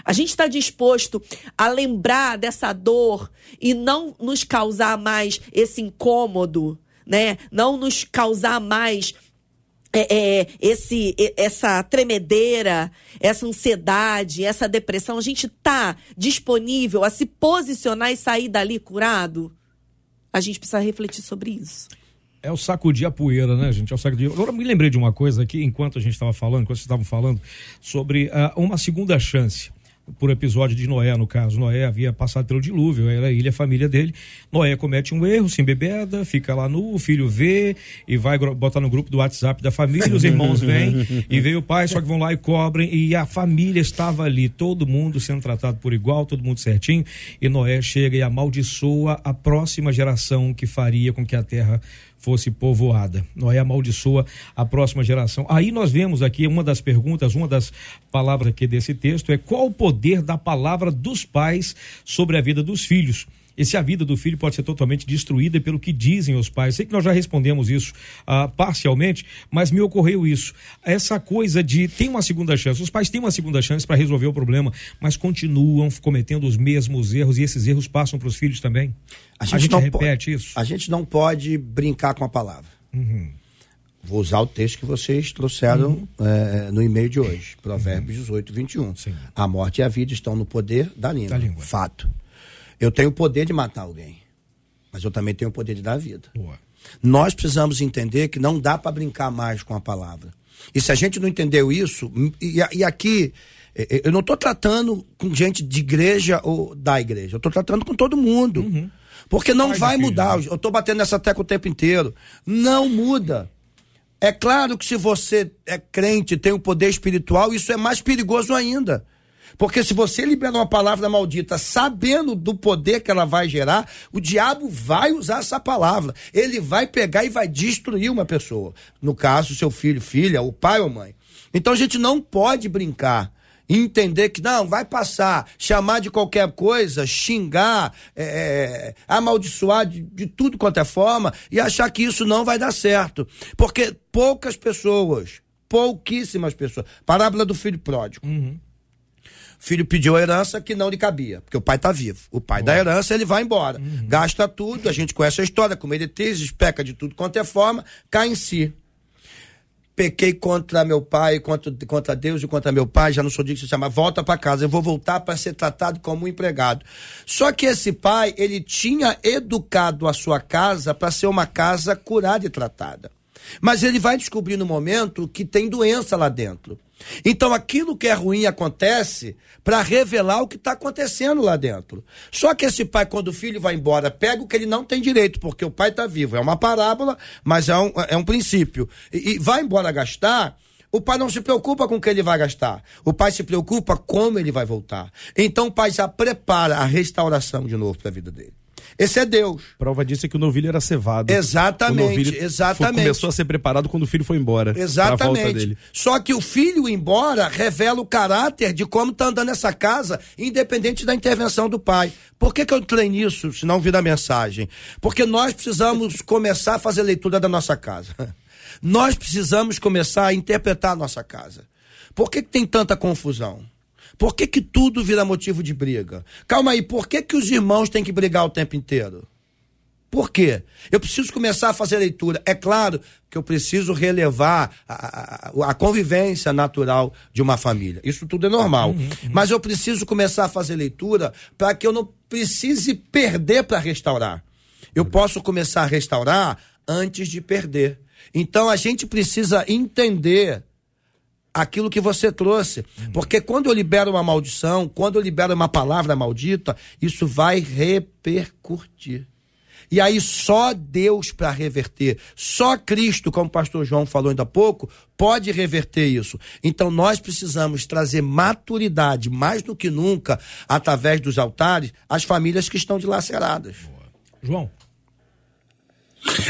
A gente está disposto a lembrar dessa dor e não nos causar mais esse incômodo, né? Não nos causar mais é, é, esse, essa tremedeira, essa ansiedade, essa depressão. A gente está disponível a se posicionar e sair dali curado? A gente precisa refletir sobre isso. É o sacudir a poeira, né, gente? É o sacudir. Agora me lembrei de uma coisa aqui, enquanto a gente estava falando, enquanto vocês estavam falando, sobre ah, uma segunda chance. Por episódio de Noé, no caso. Noé havia passado pelo dilúvio, era ele a família dele. Noé comete um erro, se embebeda, fica lá nu, o filho vê e vai botar no grupo do WhatsApp da família, os irmãos vêm e veio o pai, só que vão lá e cobrem. E a família estava ali, todo mundo sendo tratado por igual, todo mundo certinho. E Noé chega e amaldiçoa a próxima geração que faria com que a terra fosse povoada. Noé amaldiçoa a próxima geração. Aí nós vemos aqui uma das perguntas, uma das palavras aqui desse texto é qual o poder da palavra dos pais sobre a vida dos filhos? E se a vida do filho pode ser totalmente destruída pelo que dizem os pais. Sei que nós já respondemos isso ah, parcialmente, mas me ocorreu isso. Essa coisa de tem uma segunda chance. Os pais têm uma segunda chance para resolver o problema, mas continuam cometendo os mesmos erros e esses erros passam para os filhos também. A gente, não repete pode, isso. A gente não pode brincar com a palavra. Vou usar o texto que vocês trouxeram eh, no e-mail de hoje, Provérbios 18, 21. Sim. A morte e a vida estão no poder da língua. Da língua. Fato. Eu tenho o poder de matar alguém, mas eu também tenho o poder de dar vida. Boa. Nós precisamos entender que não dá para brincar mais com a palavra. E se a gente não entendeu isso, e, e aqui, eh, eh, eu não estou tratando com gente de igreja ou da igreja, eu estou tratando com todo mundo. Porque não vai filho, mudar. né? Eu estou batendo nessa tecla o tempo inteiro. Não muda. É claro que se você é crente, tem um poder espiritual, isso é mais perigoso ainda. Porque se você libera uma palavra maldita sabendo do poder que ela vai gerar, o diabo vai usar essa palavra. Ele vai pegar e vai destruir uma pessoa. No caso, seu filho, filha, o pai ou mãe. Então a gente não pode brincar. Entender que não, vai passar, chamar de qualquer coisa, xingar, é, é, amaldiçoar de, de tudo quanto é forma e achar que isso não vai dar certo. Porque poucas pessoas, pouquíssimas pessoas. Parábola do filho pródigo. O filho pediu a herança que não lhe cabia, porque o pai está vivo. O pai dá a herança, ele vai embora. Gasta tudo, a gente conhece a história, com meretrizes, peca de tudo quanto é forma, cai em si. Pequei contra meu pai, contra, contra Deus e contra meu pai, já não sou digno de se chamar, volta para casa, eu vou voltar para ser tratado como um empregado. Só que esse pai, ele tinha educado a sua casa para ser uma casa curada e tratada. Mas ele vai descobrir no momento que tem doença lá dentro. Então aquilo que é ruim acontece para revelar o que está acontecendo lá dentro. Só que esse pai, quando o filho vai embora, pega o que ele não tem direito, porque o pai está vivo. É uma parábola, mas é um, é um princípio. E, e vai embora gastar. O pai não se preocupa com o que ele vai gastar. O pai se preocupa como ele vai voltar. Então o pai já prepara a restauração de novo para a vida dele. Esse é Deus. Prova disso é que o novilho era cevado. Exatamente, o novilho exatamente. Foi, começou a ser preparado quando o filho foi embora. Exatamente. Só que o filho embora revela o caráter de como está andando essa casa, independente da intervenção do pai. Por que, que eu entrei nisso, se não vir a mensagem? Porque nós precisamos (laughs) começar a fazer leitura da nossa casa. Nós precisamos começar a interpretar a nossa casa. Por que, que tem tanta confusão? Por que, que tudo vira motivo de briga? Calma aí, por que, que os irmãos têm que brigar o tempo inteiro? Por quê? Eu preciso começar a fazer leitura. É claro que eu preciso relevar a, a- a convivência natural de uma família. Isso tudo é normal. Mas eu preciso começar a fazer leitura para que eu não precise perder para restaurar. Eu posso começar a restaurar antes de perder. Então a gente precisa entender aquilo que você trouxe. Porque quando eu libero uma maldição, quando eu libero uma palavra maldita, isso vai repercutir. E aí só Deus para reverter, só Cristo, como o pastor João falou ainda há pouco, pode reverter isso. Então nós precisamos trazer maturidade, mais do que nunca, através dos altares, às famílias que estão dilaceradas. João.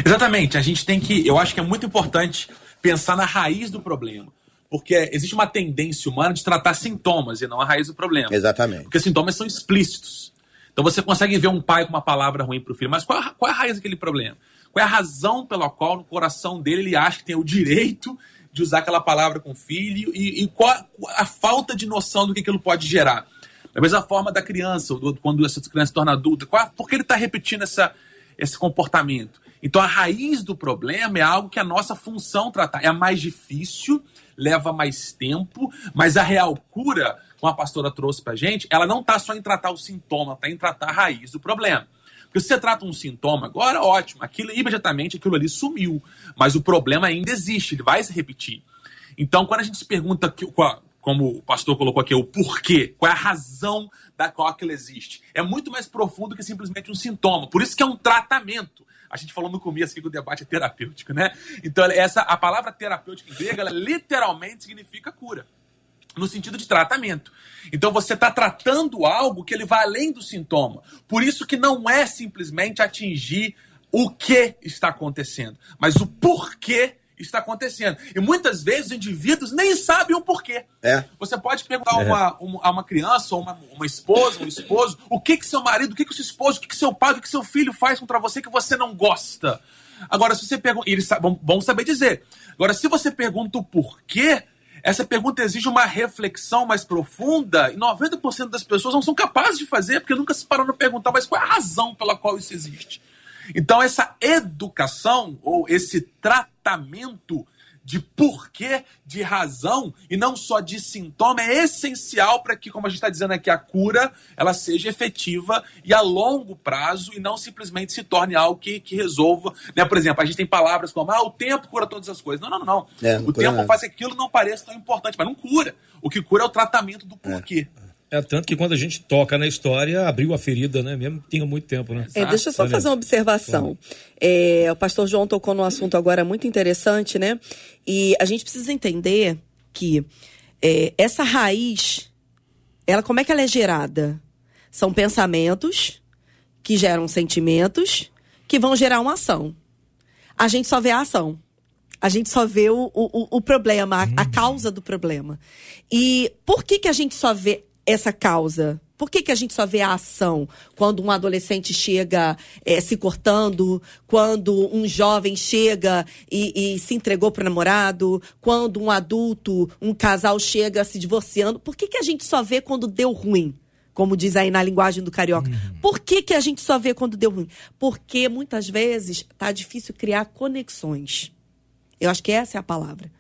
Exatamente. A gente tem que. Eu acho que é muito importante pensar na raiz do problema. Porque existe uma tendência humana de tratar sintomas e não a raiz do problema. Exatamente. Porque sintomas são explícitos. Então você consegue ver um pai com uma palavra ruim para o filho, mas qual, a- qual é a raiz daquele problema? Qual é a razão pela qual no coração dele ele acha que tem o direito de usar aquela palavra com o filho e, e qual a- a falta de noção do que aquilo pode gerar? Da mesma forma da criança, do- quando essa criança se torna adulta, qual, por que ele está repetindo essa, esse comportamento? Então a raiz do problema é algo que a nossa função tratar. É mais difícil, leva mais tempo, mas a real cura, como a pastora trouxe pra gente, ela não está só em tratar o sintoma, está em tratar a raiz do problema. Porque se você trata um sintoma agora, ótimo, aquilo imediatamente aquilo ali sumiu, mas o problema ainda existe, ele vai se repetir. Então, quando a gente se pergunta, que- como o pastor colocou aqui, o porquê, qual é a razão da qual aquilo existe, é muito mais profundo que simplesmente um sintoma. Por isso que é um tratamento. A gente falou no começo aqui que o debate é terapêutico, né? Então, essa, a palavra terapêutica em grego, ela literalmente significa cura no sentido de tratamento. Então você está tratando algo que ele vai além do sintoma. Por isso que não é simplesmente atingir o que está acontecendo, mas o porquê está acontecendo. E muitas vezes os indivíduos nem sabem o porquê. É. Você pode perguntar a uma, um- a uma criança, ou uma, uma esposa, um esposo, o que que seu marido, o que que seu esposo, o que que seu pai, o que que seu filho faz contra você que você não gosta. Agora, se você pergunta, eles vão, vão saber dizer. Agora, se você pergunta o porquê, essa pergunta exige uma reflexão mais profunda e 90% das pessoas não são capazes de fazer porque nunca se pararam para perguntar, mas qual é a razão pela qual isso existe? Então, essa educação ou esse tratamento de porquê, de razão e não só de sintoma é essencial para que, como a gente está dizendo aqui, a cura ela seja efetiva e a longo prazo e não simplesmente se torne algo que, que resolva. Né? Por exemplo, a gente tem palavras como ah, o tempo cura todas as coisas. Não, não, não. É, não o tempo nada. faz aquilo não pareça tão importante, mas não cura. O que cura é o tratamento do porquê. É tanto que quando a gente toca na história, abriu a ferida, né? Mesmo que tenha muito tempo, né? É, deixa eu só fazer uma observação. É, o pastor João tocou num assunto agora muito interessante, né? E a gente precisa entender que é, essa raiz, ela como é que ela é gerada? São pensamentos que geram sentimentos que vão gerar uma ação. A gente só vê a ação. A gente só vê o, o, o problema, a, a causa do problema. E por que, que a gente só vê essa causa? Por que, que a gente só vê a ação quando um adolescente chega eh, se cortando, quando um jovem chega e, e se entregou para o namorado, quando um adulto, um casal chega se divorciando? Por que, que a gente só vê quando deu ruim? Como diz aí na linguagem do carioca. Por que, que a gente só vê quando deu ruim? Porque muitas vezes tá difícil criar conexões. Eu acho que essa é a palavra.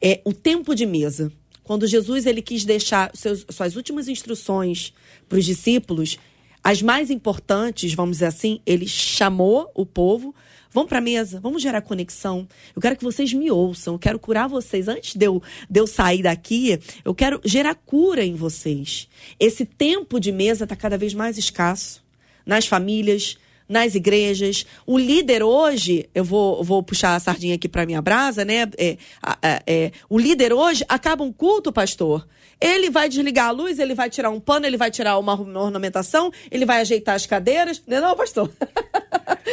É o tempo de mesa. Quando Jesus ele quis deixar seus, suas últimas instruções para os discípulos, as mais importantes, vamos dizer assim, ele chamou o povo. Vamos para a mesa, vamos gerar conexão. Eu quero que vocês me ouçam, eu quero curar vocês. Antes de eu, de eu sair daqui, eu quero gerar cura em vocês. Esse tempo de mesa está cada vez mais escasso nas famílias, nas igrejas. O líder hoje, eu vou, vou puxar a sardinha aqui para minha brasa, né? É, é, é, o líder hoje acaba um culto, pastor. Ele vai desligar a luz, ele vai tirar um pano, ele vai tirar uma, ornamentação, ele vai ajeitar as cadeiras. Não, é não pastor?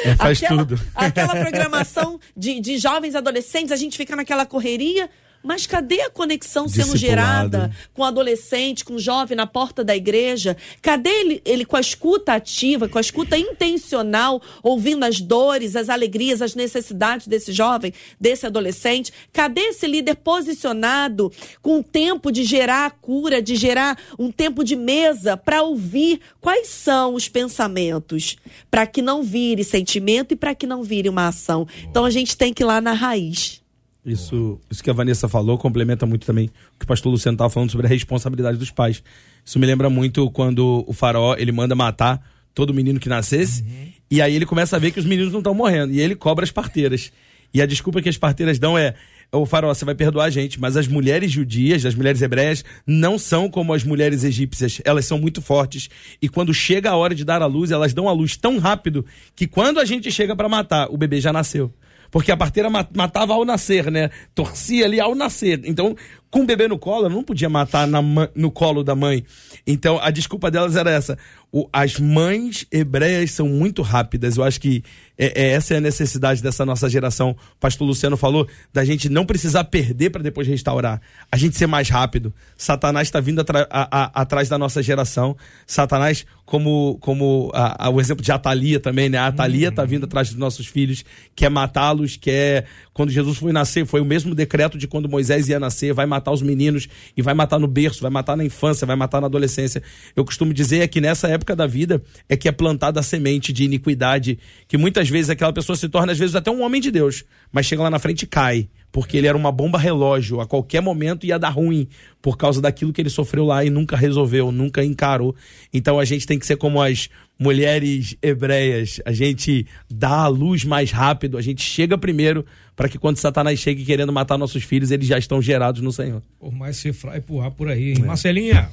É, faz aquela, tudo. Aquela programação de, de jovens adolescentes, a gente fica naquela correria. Mas cadê a conexão sendo Discipulado. gerada com o adolescente, com o jovem na porta da igreja? Cadê ele, ele com a escuta ativa, com a escuta intencional, ouvindo as dores, as alegrias, as necessidades desse jovem, desse adolescente? Cadê esse líder posicionado com o tempo de gerar a cura, de gerar um tempo de mesa para ouvir quais são os pensamentos, para que não vire sentimento e para que não vire uma ação? Então a gente tem que ir lá na raiz. Isso, isso que a Vanessa falou complementa muito também o que o pastor Luciano estava falando sobre a responsabilidade dos pais. Isso me lembra muito quando o faraó ele manda matar todo menino que nascesse e aí ele começa a ver que os meninos não estão morrendo e ele cobra as parteiras. E a desculpa que as parteiras dão é o faraó, você vai perdoar a gente, mas as mulheres judias, as mulheres hebreias, não são como as mulheres egípcias. Elas são muito fortes. E quando chega a hora de dar a luz, elas dão a luz tão rápido que quando a gente chega para matar, o bebê já nasceu. Porque a parteira ma- matava ao nascer, né? Torcia ali ao nascer. Então, com o bebê no colo, ela não podia matar na no colo da mãe. Então, a desculpa delas era essa. O- as mães hebreias são muito rápidas. Eu acho que é, é- essa é a necessidade dessa nossa geração. O pastor Luciano falou da gente não precisar perder para depois restaurar. A gente ser mais rápido. Satanás está vindo a- a- atrás da nossa geração. Satanás, como, como a- o exemplo de Atalia também, né? A Atalia está vindo atrás dos nossos filhos, quer matá-los, quer. Quando Jesus foi nascer, foi o mesmo decreto de quando Moisés ia nascer, vai matar os meninos e vai matar no berço, vai matar na infância, vai matar na adolescência. Eu costumo dizer é que nessa época da vida é que é plantada a semente de iniquidade, que muitas vezes aquela pessoa se torna, às vezes, até um homem de Deus, mas chega lá na frente e cai. Porque ele era uma bomba relógio, a qualquer momento ia dar ruim, por causa daquilo que ele sofreu lá e nunca resolveu, nunca encarou. Então a gente tem que ser como as mulheres hebreias, a gente dá a luz mais rápido, a gente chega primeiro, para que quando Satanás chegue querendo matar nossos filhos, eles já estão gerados no Senhor. Por mais cifrar e empurrar por aí, hein? Marcelinha,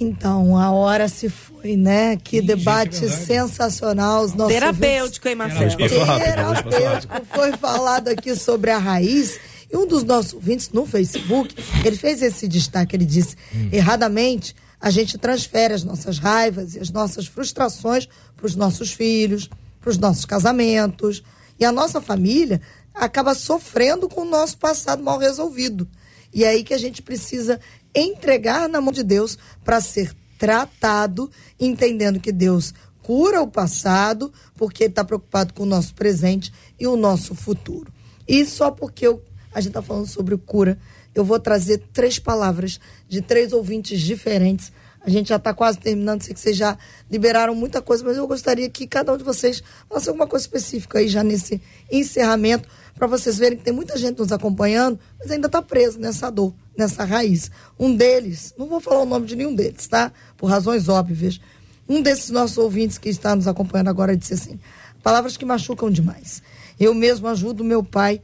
Então, a hora se foi, né? Que Ih, debate gente, é sensacional. Os nossos Terapêutico, hein, Marcelo? Terapêutico foi falado aqui sobre a raiz. E um dos nossos ouvintes no Facebook, ele fez esse destaque, ele disse, erradamente, a gente transfere as nossas raivas e as nossas frustrações para os nossos filhos, para os nossos casamentos. E a nossa família acaba sofrendo com o nosso passado mal resolvido. E é aí que a gente precisa entregar na mão de Deus para ser tratado, entendendo que Deus cura o passado, porque está preocupado com o nosso presente e o nosso futuro. E só porque eu- a gente está falando sobre cura, eu vou trazer três palavras de três ouvintes diferentes. A gente já está quase terminando, sei que vocês já liberaram muita coisa, mas eu gostaria que cada um de vocês falasse alguma coisa específica aí já nesse encerramento, para vocês verem que tem muita gente nos acompanhando, mas ainda está preso nessa dor, nessa raiz. Um deles, não vou falar o nome de nenhum deles, tá? Por razões óbvias. Um desses nossos ouvintes que está nos acompanhando agora disse assim: palavras que machucam demais. Eu mesmo ajudo meu pai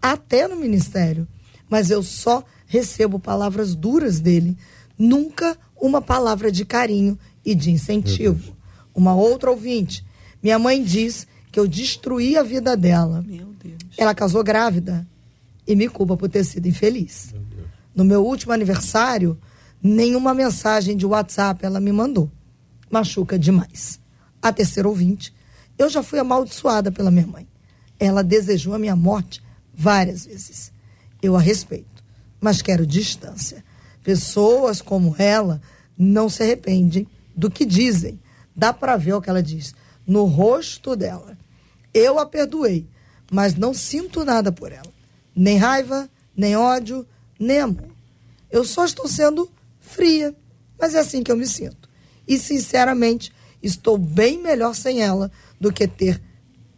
até no ministério, mas eu só recebo palavras duras dele, nunca uma palavra de carinho e de incentivo. Uma outra ouvinte, minha mãe diz que eu destruí a vida dela. Meu Deus. Ela casou grávida e me culpa por ter sido infeliz. No meu último aniversário, nenhuma mensagem de WhatsApp ela me mandou. Machuca demais. A terceira ouvinte, eu já fui amaldiçoada pela minha mãe. Ela desejou a minha morte várias vezes. Eu a respeito, mas quero distância. Pessoas como ela não se arrependem do que dizem. Dá para ver o que ela diz no rosto dela. Eu a perdoei, mas não sinto nada por ela. Nem raiva, nem ódio, nem amor. Eu só estou sendo fria, mas é assim que eu me sinto. E, sinceramente, estou bem melhor sem ela do que ter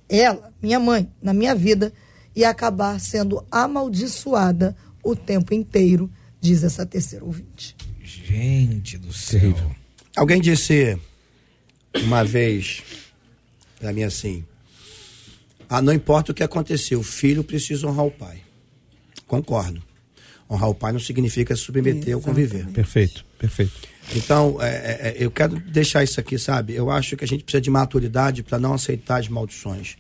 ela, minha mãe, na minha vida e acabar sendo amaldiçoada o tempo inteiro, diz essa terceira ouvinte. gente do céu. Alguém disse uma vez pra mim assim: ah, não importa o que aconteceu, o filho precisa honrar o pai. Concordo. Honrar o pai não significa submeter ou conviver. Perfeito, perfeito. Então, é, é, é, eu quero deixar isso aqui, sabe? Eu acho que a gente precisa de maturidade para não aceitar as maldições.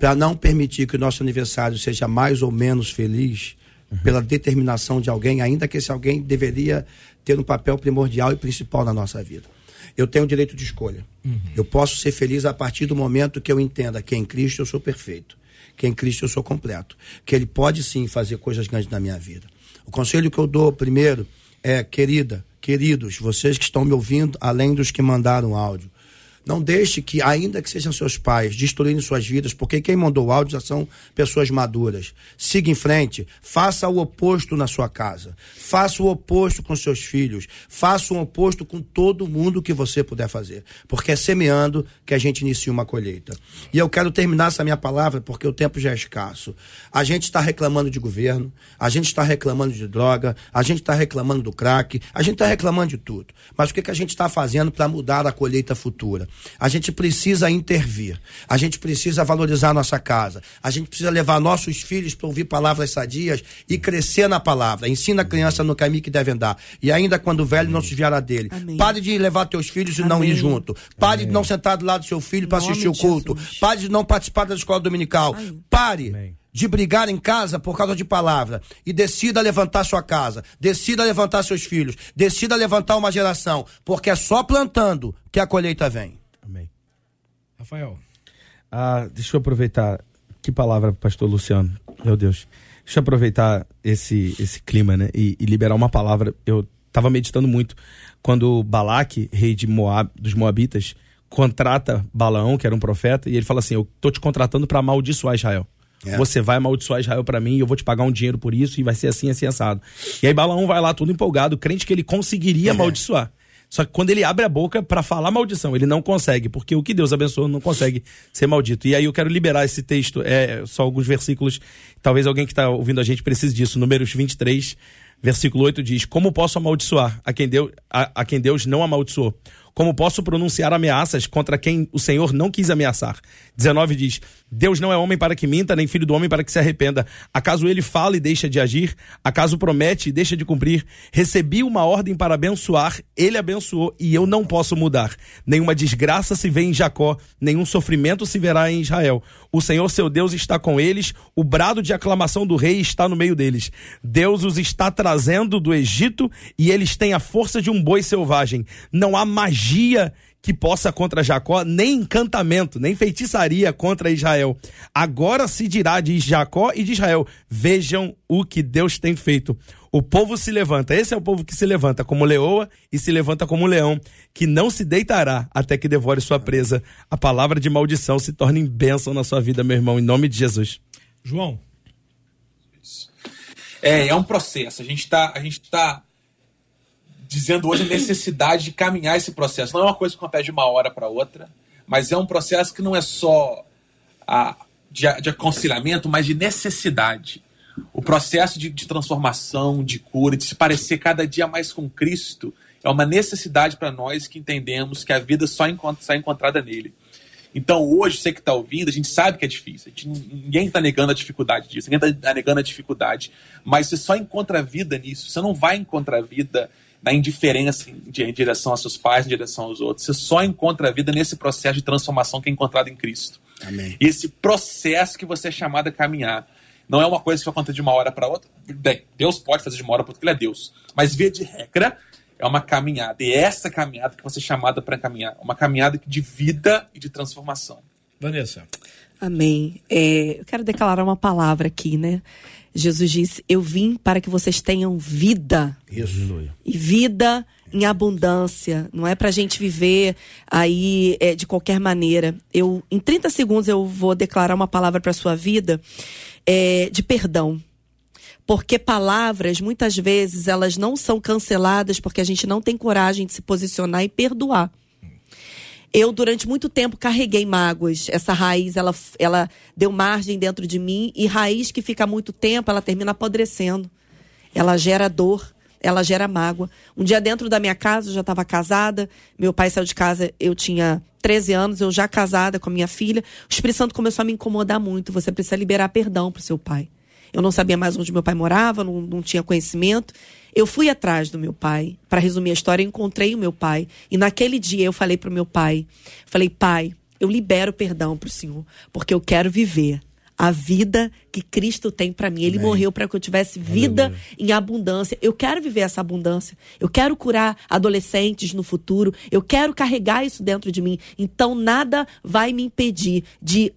Para não permitir que o nosso aniversário seja mais ou menos feliz pela determinação de alguém, ainda que esse alguém deveria ter um papel primordial e principal na nossa vida. Eu tenho o direito de escolha. Uhum. Eu posso ser feliz a partir do momento que eu entenda que em Cristo eu sou perfeito, que em Cristo eu sou completo, que Ele pode sim fazer coisas grandes na minha vida. O conselho que eu dou primeiro é, querida, queridos, vocês que estão me ouvindo, além dos que mandaram áudio, não deixe que, ainda que sejam seus pais, destruírem suas vidas, porque quem mandou o áudio já são pessoas maduras. Siga em frente, faça o oposto na sua casa. Faça o oposto com seus filhos. Faça o oposto com todo mundo que você puder fazer. Porque é semeando que a gente inicia uma colheita. E eu quero terminar essa minha palavra, porque o tempo já é escasso. A gente está reclamando de governo, a gente está reclamando de droga, a gente está reclamando do crack, a gente está reclamando de tudo. Mas o que, que a gente está fazendo para mudar a colheita futura? A gente precisa intervir. A gente precisa valorizar nossa casa. A gente precisa levar nossos filhos para ouvir palavras sadias e crescer na palavra. Ensina a criança no caminho que deve andar. E ainda quando o velho não se desviará dele. Amém. Pare de levar teus filhos e Amém. não ir junto. Pare Amém. de não sentar do lado do seu filho para assistir o culto. Pare de não participar da escola dominical. Pare de brigar em casa por causa de palavra e decida levantar sua casa, decida levantar seus filhos, decida levantar uma geração, porque é só plantando que a colheita vem. Rafael. Ah, deixa eu aproveitar. Que palavra, pastor Luciano? Meu Deus. Deixa eu aproveitar esse, esse clima, né? E, e liberar uma palavra. Eu estava meditando muito quando Balaque, rei de Moab, dos Moabitas, contrata Balaão, que era um profeta, e ele fala assim: Eu tô te contratando para amaldiçoar Israel. É. Você vai amaldiçoar Israel para mim, eu vou te pagar um dinheiro por isso e vai ser assim, assim, assado. E aí Balaão vai lá todo empolgado, crente que ele conseguiria é. amaldiçoar. Só que quando ele abre a boca para falar maldição, ele não consegue, porque o que Deus abençoou não consegue ser maldito. E aí eu quero liberar esse texto, é só alguns versículos. Talvez alguém que está ouvindo a gente precise disso. Números 23, versículo 8 diz: Como posso amaldiçoar a quem Deus, a, a quem Deus não amaldiçoou? Como posso pronunciar ameaças contra quem o Senhor não quis ameaçar? 19 diz: Deus não é homem para que minta, nem filho do homem para que se arrependa. Acaso ele fala e deixa de agir? Acaso promete e deixa de cumprir? Recebi uma ordem para abençoar, ele abençoou e eu não posso mudar. Nenhuma desgraça se vê em Jacó, nenhum sofrimento se verá em Israel. O Senhor seu Deus está com eles, o brado de aclamação do rei está no meio deles. Deus os está trazendo do Egito e eles têm a força de um boi selvagem. Não há magia que possa contra Jacó, nem encantamento, nem feitiçaria contra Israel. Agora se dirá de Jacó e de Israel: vejam o que Deus tem feito. O povo se levanta, esse é o povo que se levanta como leoa e se levanta como leão, que não se deitará até que devore sua presa. A palavra de maldição se torne em bênção na sua vida, meu irmão, em nome de Jesus. João. É, é um processo. A gente está a gente tá dizendo hoje a necessidade de caminhar esse processo. Não é uma coisa que acontece de uma hora para outra, mas é um processo que não é só a, de, de aconselhamento, mas de necessidade. O processo de, de, transformação, de cura, de se parecer cada dia mais com Cristo, é uma necessidade para nós que entendemos que a vida só encontra, só é encontrada nele. Então, hoje, você que está ouvindo, a gente sabe que é difícil. Gente, ninguém está negando a dificuldade disso, ninguém está negando a dificuldade. Mas você só encontra vida nisso. Você não vai encontrar vida na indiferença em, em direção aos seus pais, em direção aos outros. Você só encontra a vida nesse processo de transformação que é encontrado em Cristo. Amém. E esse processo que você é chamado a caminhar. Não é uma coisa que vai acontecer de uma hora para outra. Bem, Deus pode fazer de uma hora para outra, porque Ele é Deus. Mas, via de regra, é uma caminhada. E é essa caminhada que você é chamada para caminhar. Uma caminhada de vida e de transformação. Vanessa. Amém. É, eu quero declarar uma palavra aqui, né? Jesus disse: Eu vim para que vocês tenham vida. Isso. E vida em abundância. Não é para a gente viver aí é, de qualquer maneira. Eu, em 30 segundos, eu vou declarar uma palavra para sua vida é, de perdão. Porque palavras, muitas vezes, elas não são canceladas porque a gente não tem coragem de se posicionar e perdoar. Eu, durante muito tempo, carreguei mágoas. Essa raiz, ela, ela deu margem dentro de mim. E raiz que fica muito tempo, ela termina apodrecendo. Ela gera dor, ela gera mágoa. Um dia, dentro da minha casa, eu já estava casada. Meu pai saiu de casa, eu tinha 13 anos, eu já casada com a minha filha. O Espírito Santo começou a me incomodar muito. Você precisa liberar perdão para o seu pai. Eu não sabia mais onde meu pai morava, não, não tinha conhecimento. Eu fui atrás do meu pai, para resumir a história, eu encontrei o meu pai e naquele dia eu falei para o meu pai, falei: "Pai, eu libero perdão para o Senhor, porque eu quero viver a vida que Cristo tem para mim. Ele Amém. morreu para que eu tivesse vida Aleluia. em abundância. Eu quero viver essa abundância. Eu quero curar adolescentes no futuro. Eu quero carregar isso dentro de mim. Então nada vai me impedir de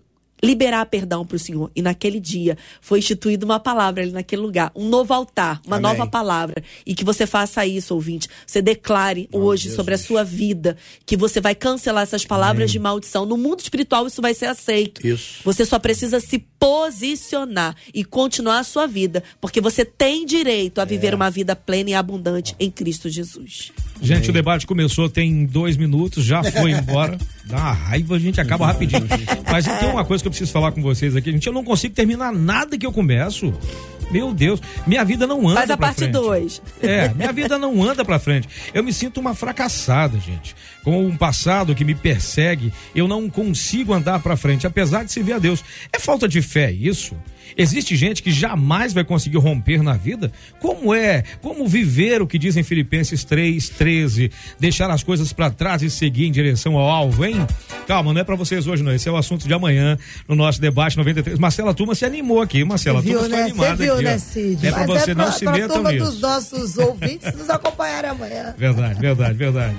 liberar perdão para o Senhor. E naquele dia foi instituída uma palavra ali naquele lugar, um novo altar, uma Amém. nova palavra. E que você faça isso, ouvinte. Você declare hoje sobre a sua vida que você vai cancelar essas palavras de maldição. No mundo espiritual isso vai ser aceito. Isso. Você só precisa se posicionar e continuar a sua vida, porque você tem direito a viver uma vida plena e abundante em Cristo Jesus. Gente, o debate começou tem dois minutos, já foi embora. (laughs) Dá uma raiva, a gente acaba rapidinho. (laughs) Mas tem uma coisa que eu preciso falar com vocês aqui, gente. Eu não consigo terminar nada que eu começo. Meu Deus, minha vida não anda Faz a parte frente. 2. É, minha vida não anda pra frente. Eu me sinto uma fracassada, gente. Com um passado que me persegue, eu não consigo andar pra frente, apesar de servir a Deus. É falta de fé isso? Existe gente que jamais vai conseguir romper na vida? Como é? Como viver o que dizem Filipenses 3:13? Deixar as coisas pra trás e seguir em direção ao alvo, hein? Calma, não é pra vocês hoje não. Esse é o assunto de amanhã no nosso debate 93. Marcela Turma se animou aqui, Marcela Turma né? ficou animada Você viu, aqui, né. Cid? É pra Mas você é não pra, se pra nisso. dos nossos ouvintes nos acompanharem amanhã. (laughs) Verdade, verdade, verdade.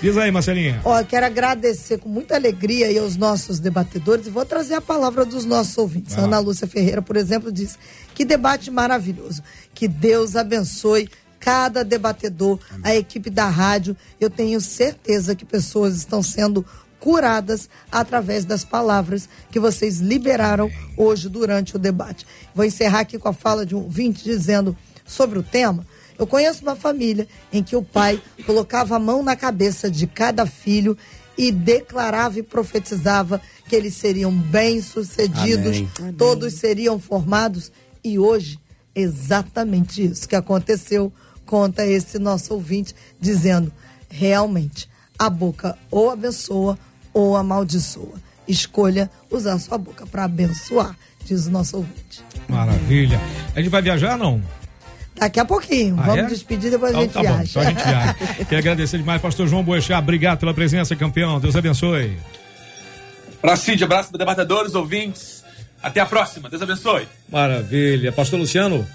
Diz aí, Marcelinha. Ó, eu quero agradecer com muita alegria aí aos nossos debatedores e vou trazer a palavra dos nossos ouvintes. Lá. Ana Lúcia Ferreira, por exemplo, diz: que debate maravilhoso. Que Deus abençoe cada debatedor, a equipe da rádio. Eu tenho certeza que pessoas estão sendo curadas através das palavras que vocês liberaram hoje durante o debate. Vou encerrar aqui com a fala de um ouvinte dizendo sobre o tema. Eu conheço uma família em que o pai colocava a mão na cabeça de cada filho e declarava e profetizava que eles seriam bem-sucedidos, Amém. todos seriam formados. E hoje, exatamente isso que aconteceu, conta esse nosso ouvinte, dizendo: realmente, a boca ou abençoa ou amaldiçoa. Escolha usar sua boca para abençoar, diz o nosso ouvinte. Maravilha. A gente vai viajar não? Daqui a pouquinho, Ah, vamos é? despedir, depois a Então gente tá bom, viaja. então a gente viaja. (laughs) Quero agradecer demais, pastor João Boechat. Obrigado pela presença, campeão. Deus abençoe. Cid, abraço para debatedores, ouvintes. Até a próxima. Deus abençoe. Maravilha. Pastor Luciano.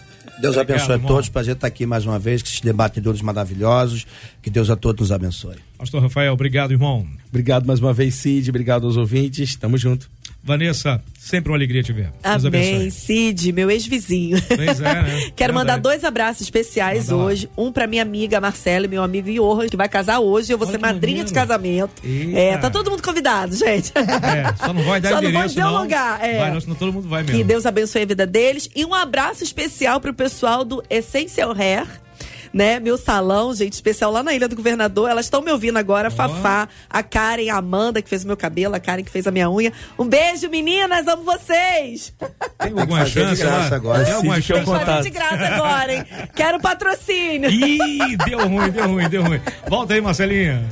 Deus Obrigado, abençoe a irmão. todos. Prazer estar aqui mais uma vez, com esses debatedores maravilhosos. Que Deus a todos nos abençoe. Pastor Rafael, obrigado, irmão. Obrigado mais uma vez, Cid. Obrigado aos ouvintes. Tamo junto. Vanessa, sempre uma alegria te ver. Deus Amém, abençoe. Cid, meu ex-vizinho. Pois é, né? (laughs) Quero mandar dois abraços especiais Manda lá. hoje. Um pra minha amiga Marcela e meu amigo Johan, que vai casar hoje. Eu vou Olha ser madrinha de casamento. Eita. É, tá todo mundo convidado, gente. É, só não vai dar Só não endereço, dizer o não. lugar, é. Vai, não, senão todo mundo vai mesmo. Que Deus abençoe a vida deles. E um abraço especial pro pessoal do Essential Hair. Né, meu salão, gente, especial lá na Ilha do Governador. Elas estão me ouvindo agora, a Fafá, a Karen, a Amanda, que fez o meu cabelo, a Karen, que fez a minha unha. Um beijo, meninas, amo vocês! Tem alguma de chance graça lá? agora. Tem alguma chance? Vou fazer Contato. de graça agora, hein? (laughs) Quero patrocínio! Ih, deu ruim, deu ruim, deu ruim. Volta aí, Marcelinha.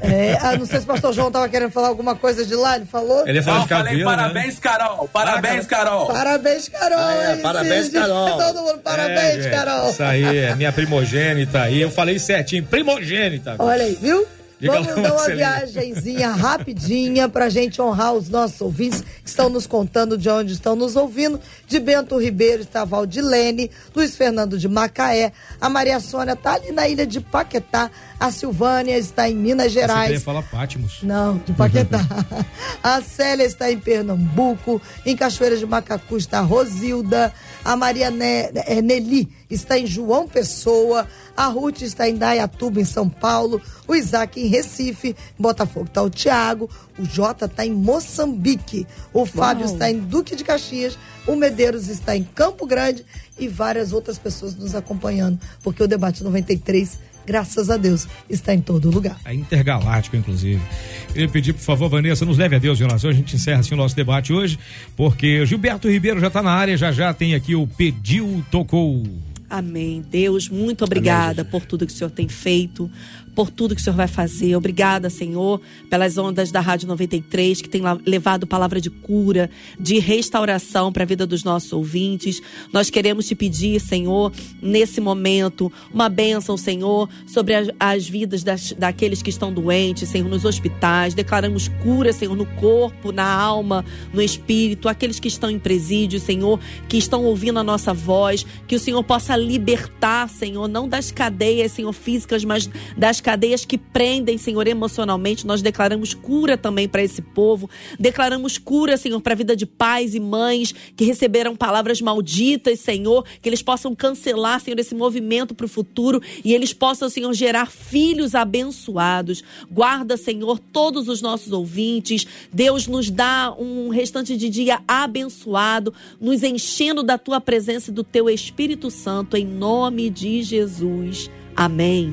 É, ah, não sei se o pastor João tava querendo falar alguma coisa de lá, ele falou? Ele Não, de cabelo, falei né? parabéns, Carol. Parabéns, Carol. Parabéns, Carol! Ah, é, parabéns? Carol. Todo mundo, parabéns, É, Carol! Isso aí, é minha primogênita aí. Eu falei certinho, primogênita. Olha aí, viu? Diga Vamos dar uma viagenzinha rapidinha pra gente honrar os nossos ouvintes que estão nos contando de onde estão nos ouvindo. De Bento Ribeiro está a Valdilene, Luiz Fernando de Macaé, a Maria Sônia tá ali na ilha de Paquetá, a Silvânia está em Minas Você Gerais. falar Pátimos. Não, de Paquetá. (laughs) a Célia está em Pernambuco. Em Cachoeira de Macacu está a Rosilda. A Maria ne eh, Nelly está em João Pessoa. A Ruth está em Dayatuba, em São Paulo. O Isaac em Recife. Em Botafogo está o Tiago. O Jota está em Moçambique. O Fábio está em Duque de Caxias. O Medeiros está em Campo Grande. E várias outras pessoas nos acompanhando. Porque o Debate 93, graças a Deus, está em todo lugar. É intergaláctico, inclusive. Queria pedir, por favor, Vanessa, nos leve a Deus em oração. A gente encerra assim o nosso debate hoje, porque Gilberto Ribeiro já está na área, já já tem aqui o Pediu Tocou. Amém. Deus, muito obrigada por tudo que o Senhor tem feito, por tudo que o Senhor vai fazer. Obrigada, Senhor, pelas ondas da Rádio 93, que tem levado palavra de cura, de restauração para a vida dos nossos ouvintes. Nós queremos te pedir, Senhor, nesse momento, uma bênção, Senhor, sobre as, as vidas das, daqueles que estão doentes, Senhor, nos hospitais. Declaramos cura, Senhor, no corpo, na alma, no espírito, aqueles que estão em presídio, Senhor, que estão ouvindo a nossa voz, que o Senhor possa libertar, Senhor, não das cadeias, Senhor, físicas, mas das cadeias que prendem, Senhor, emocionalmente. Nós declaramos cura também para esse povo. Declaramos cura, Senhor, para a vida de pais e mães que receberam palavras malditas, Senhor, que eles possam cancelar, Senhor, esse movimento para o futuro e eles possam, Senhor, gerar filhos abençoados. Guarda, Senhor, todos os nossos ouvintes. Deus nos dá um restante de dia abençoado, nos enchendo da tua presença e do teu Espírito Santo, em nome de Jesus. Amém.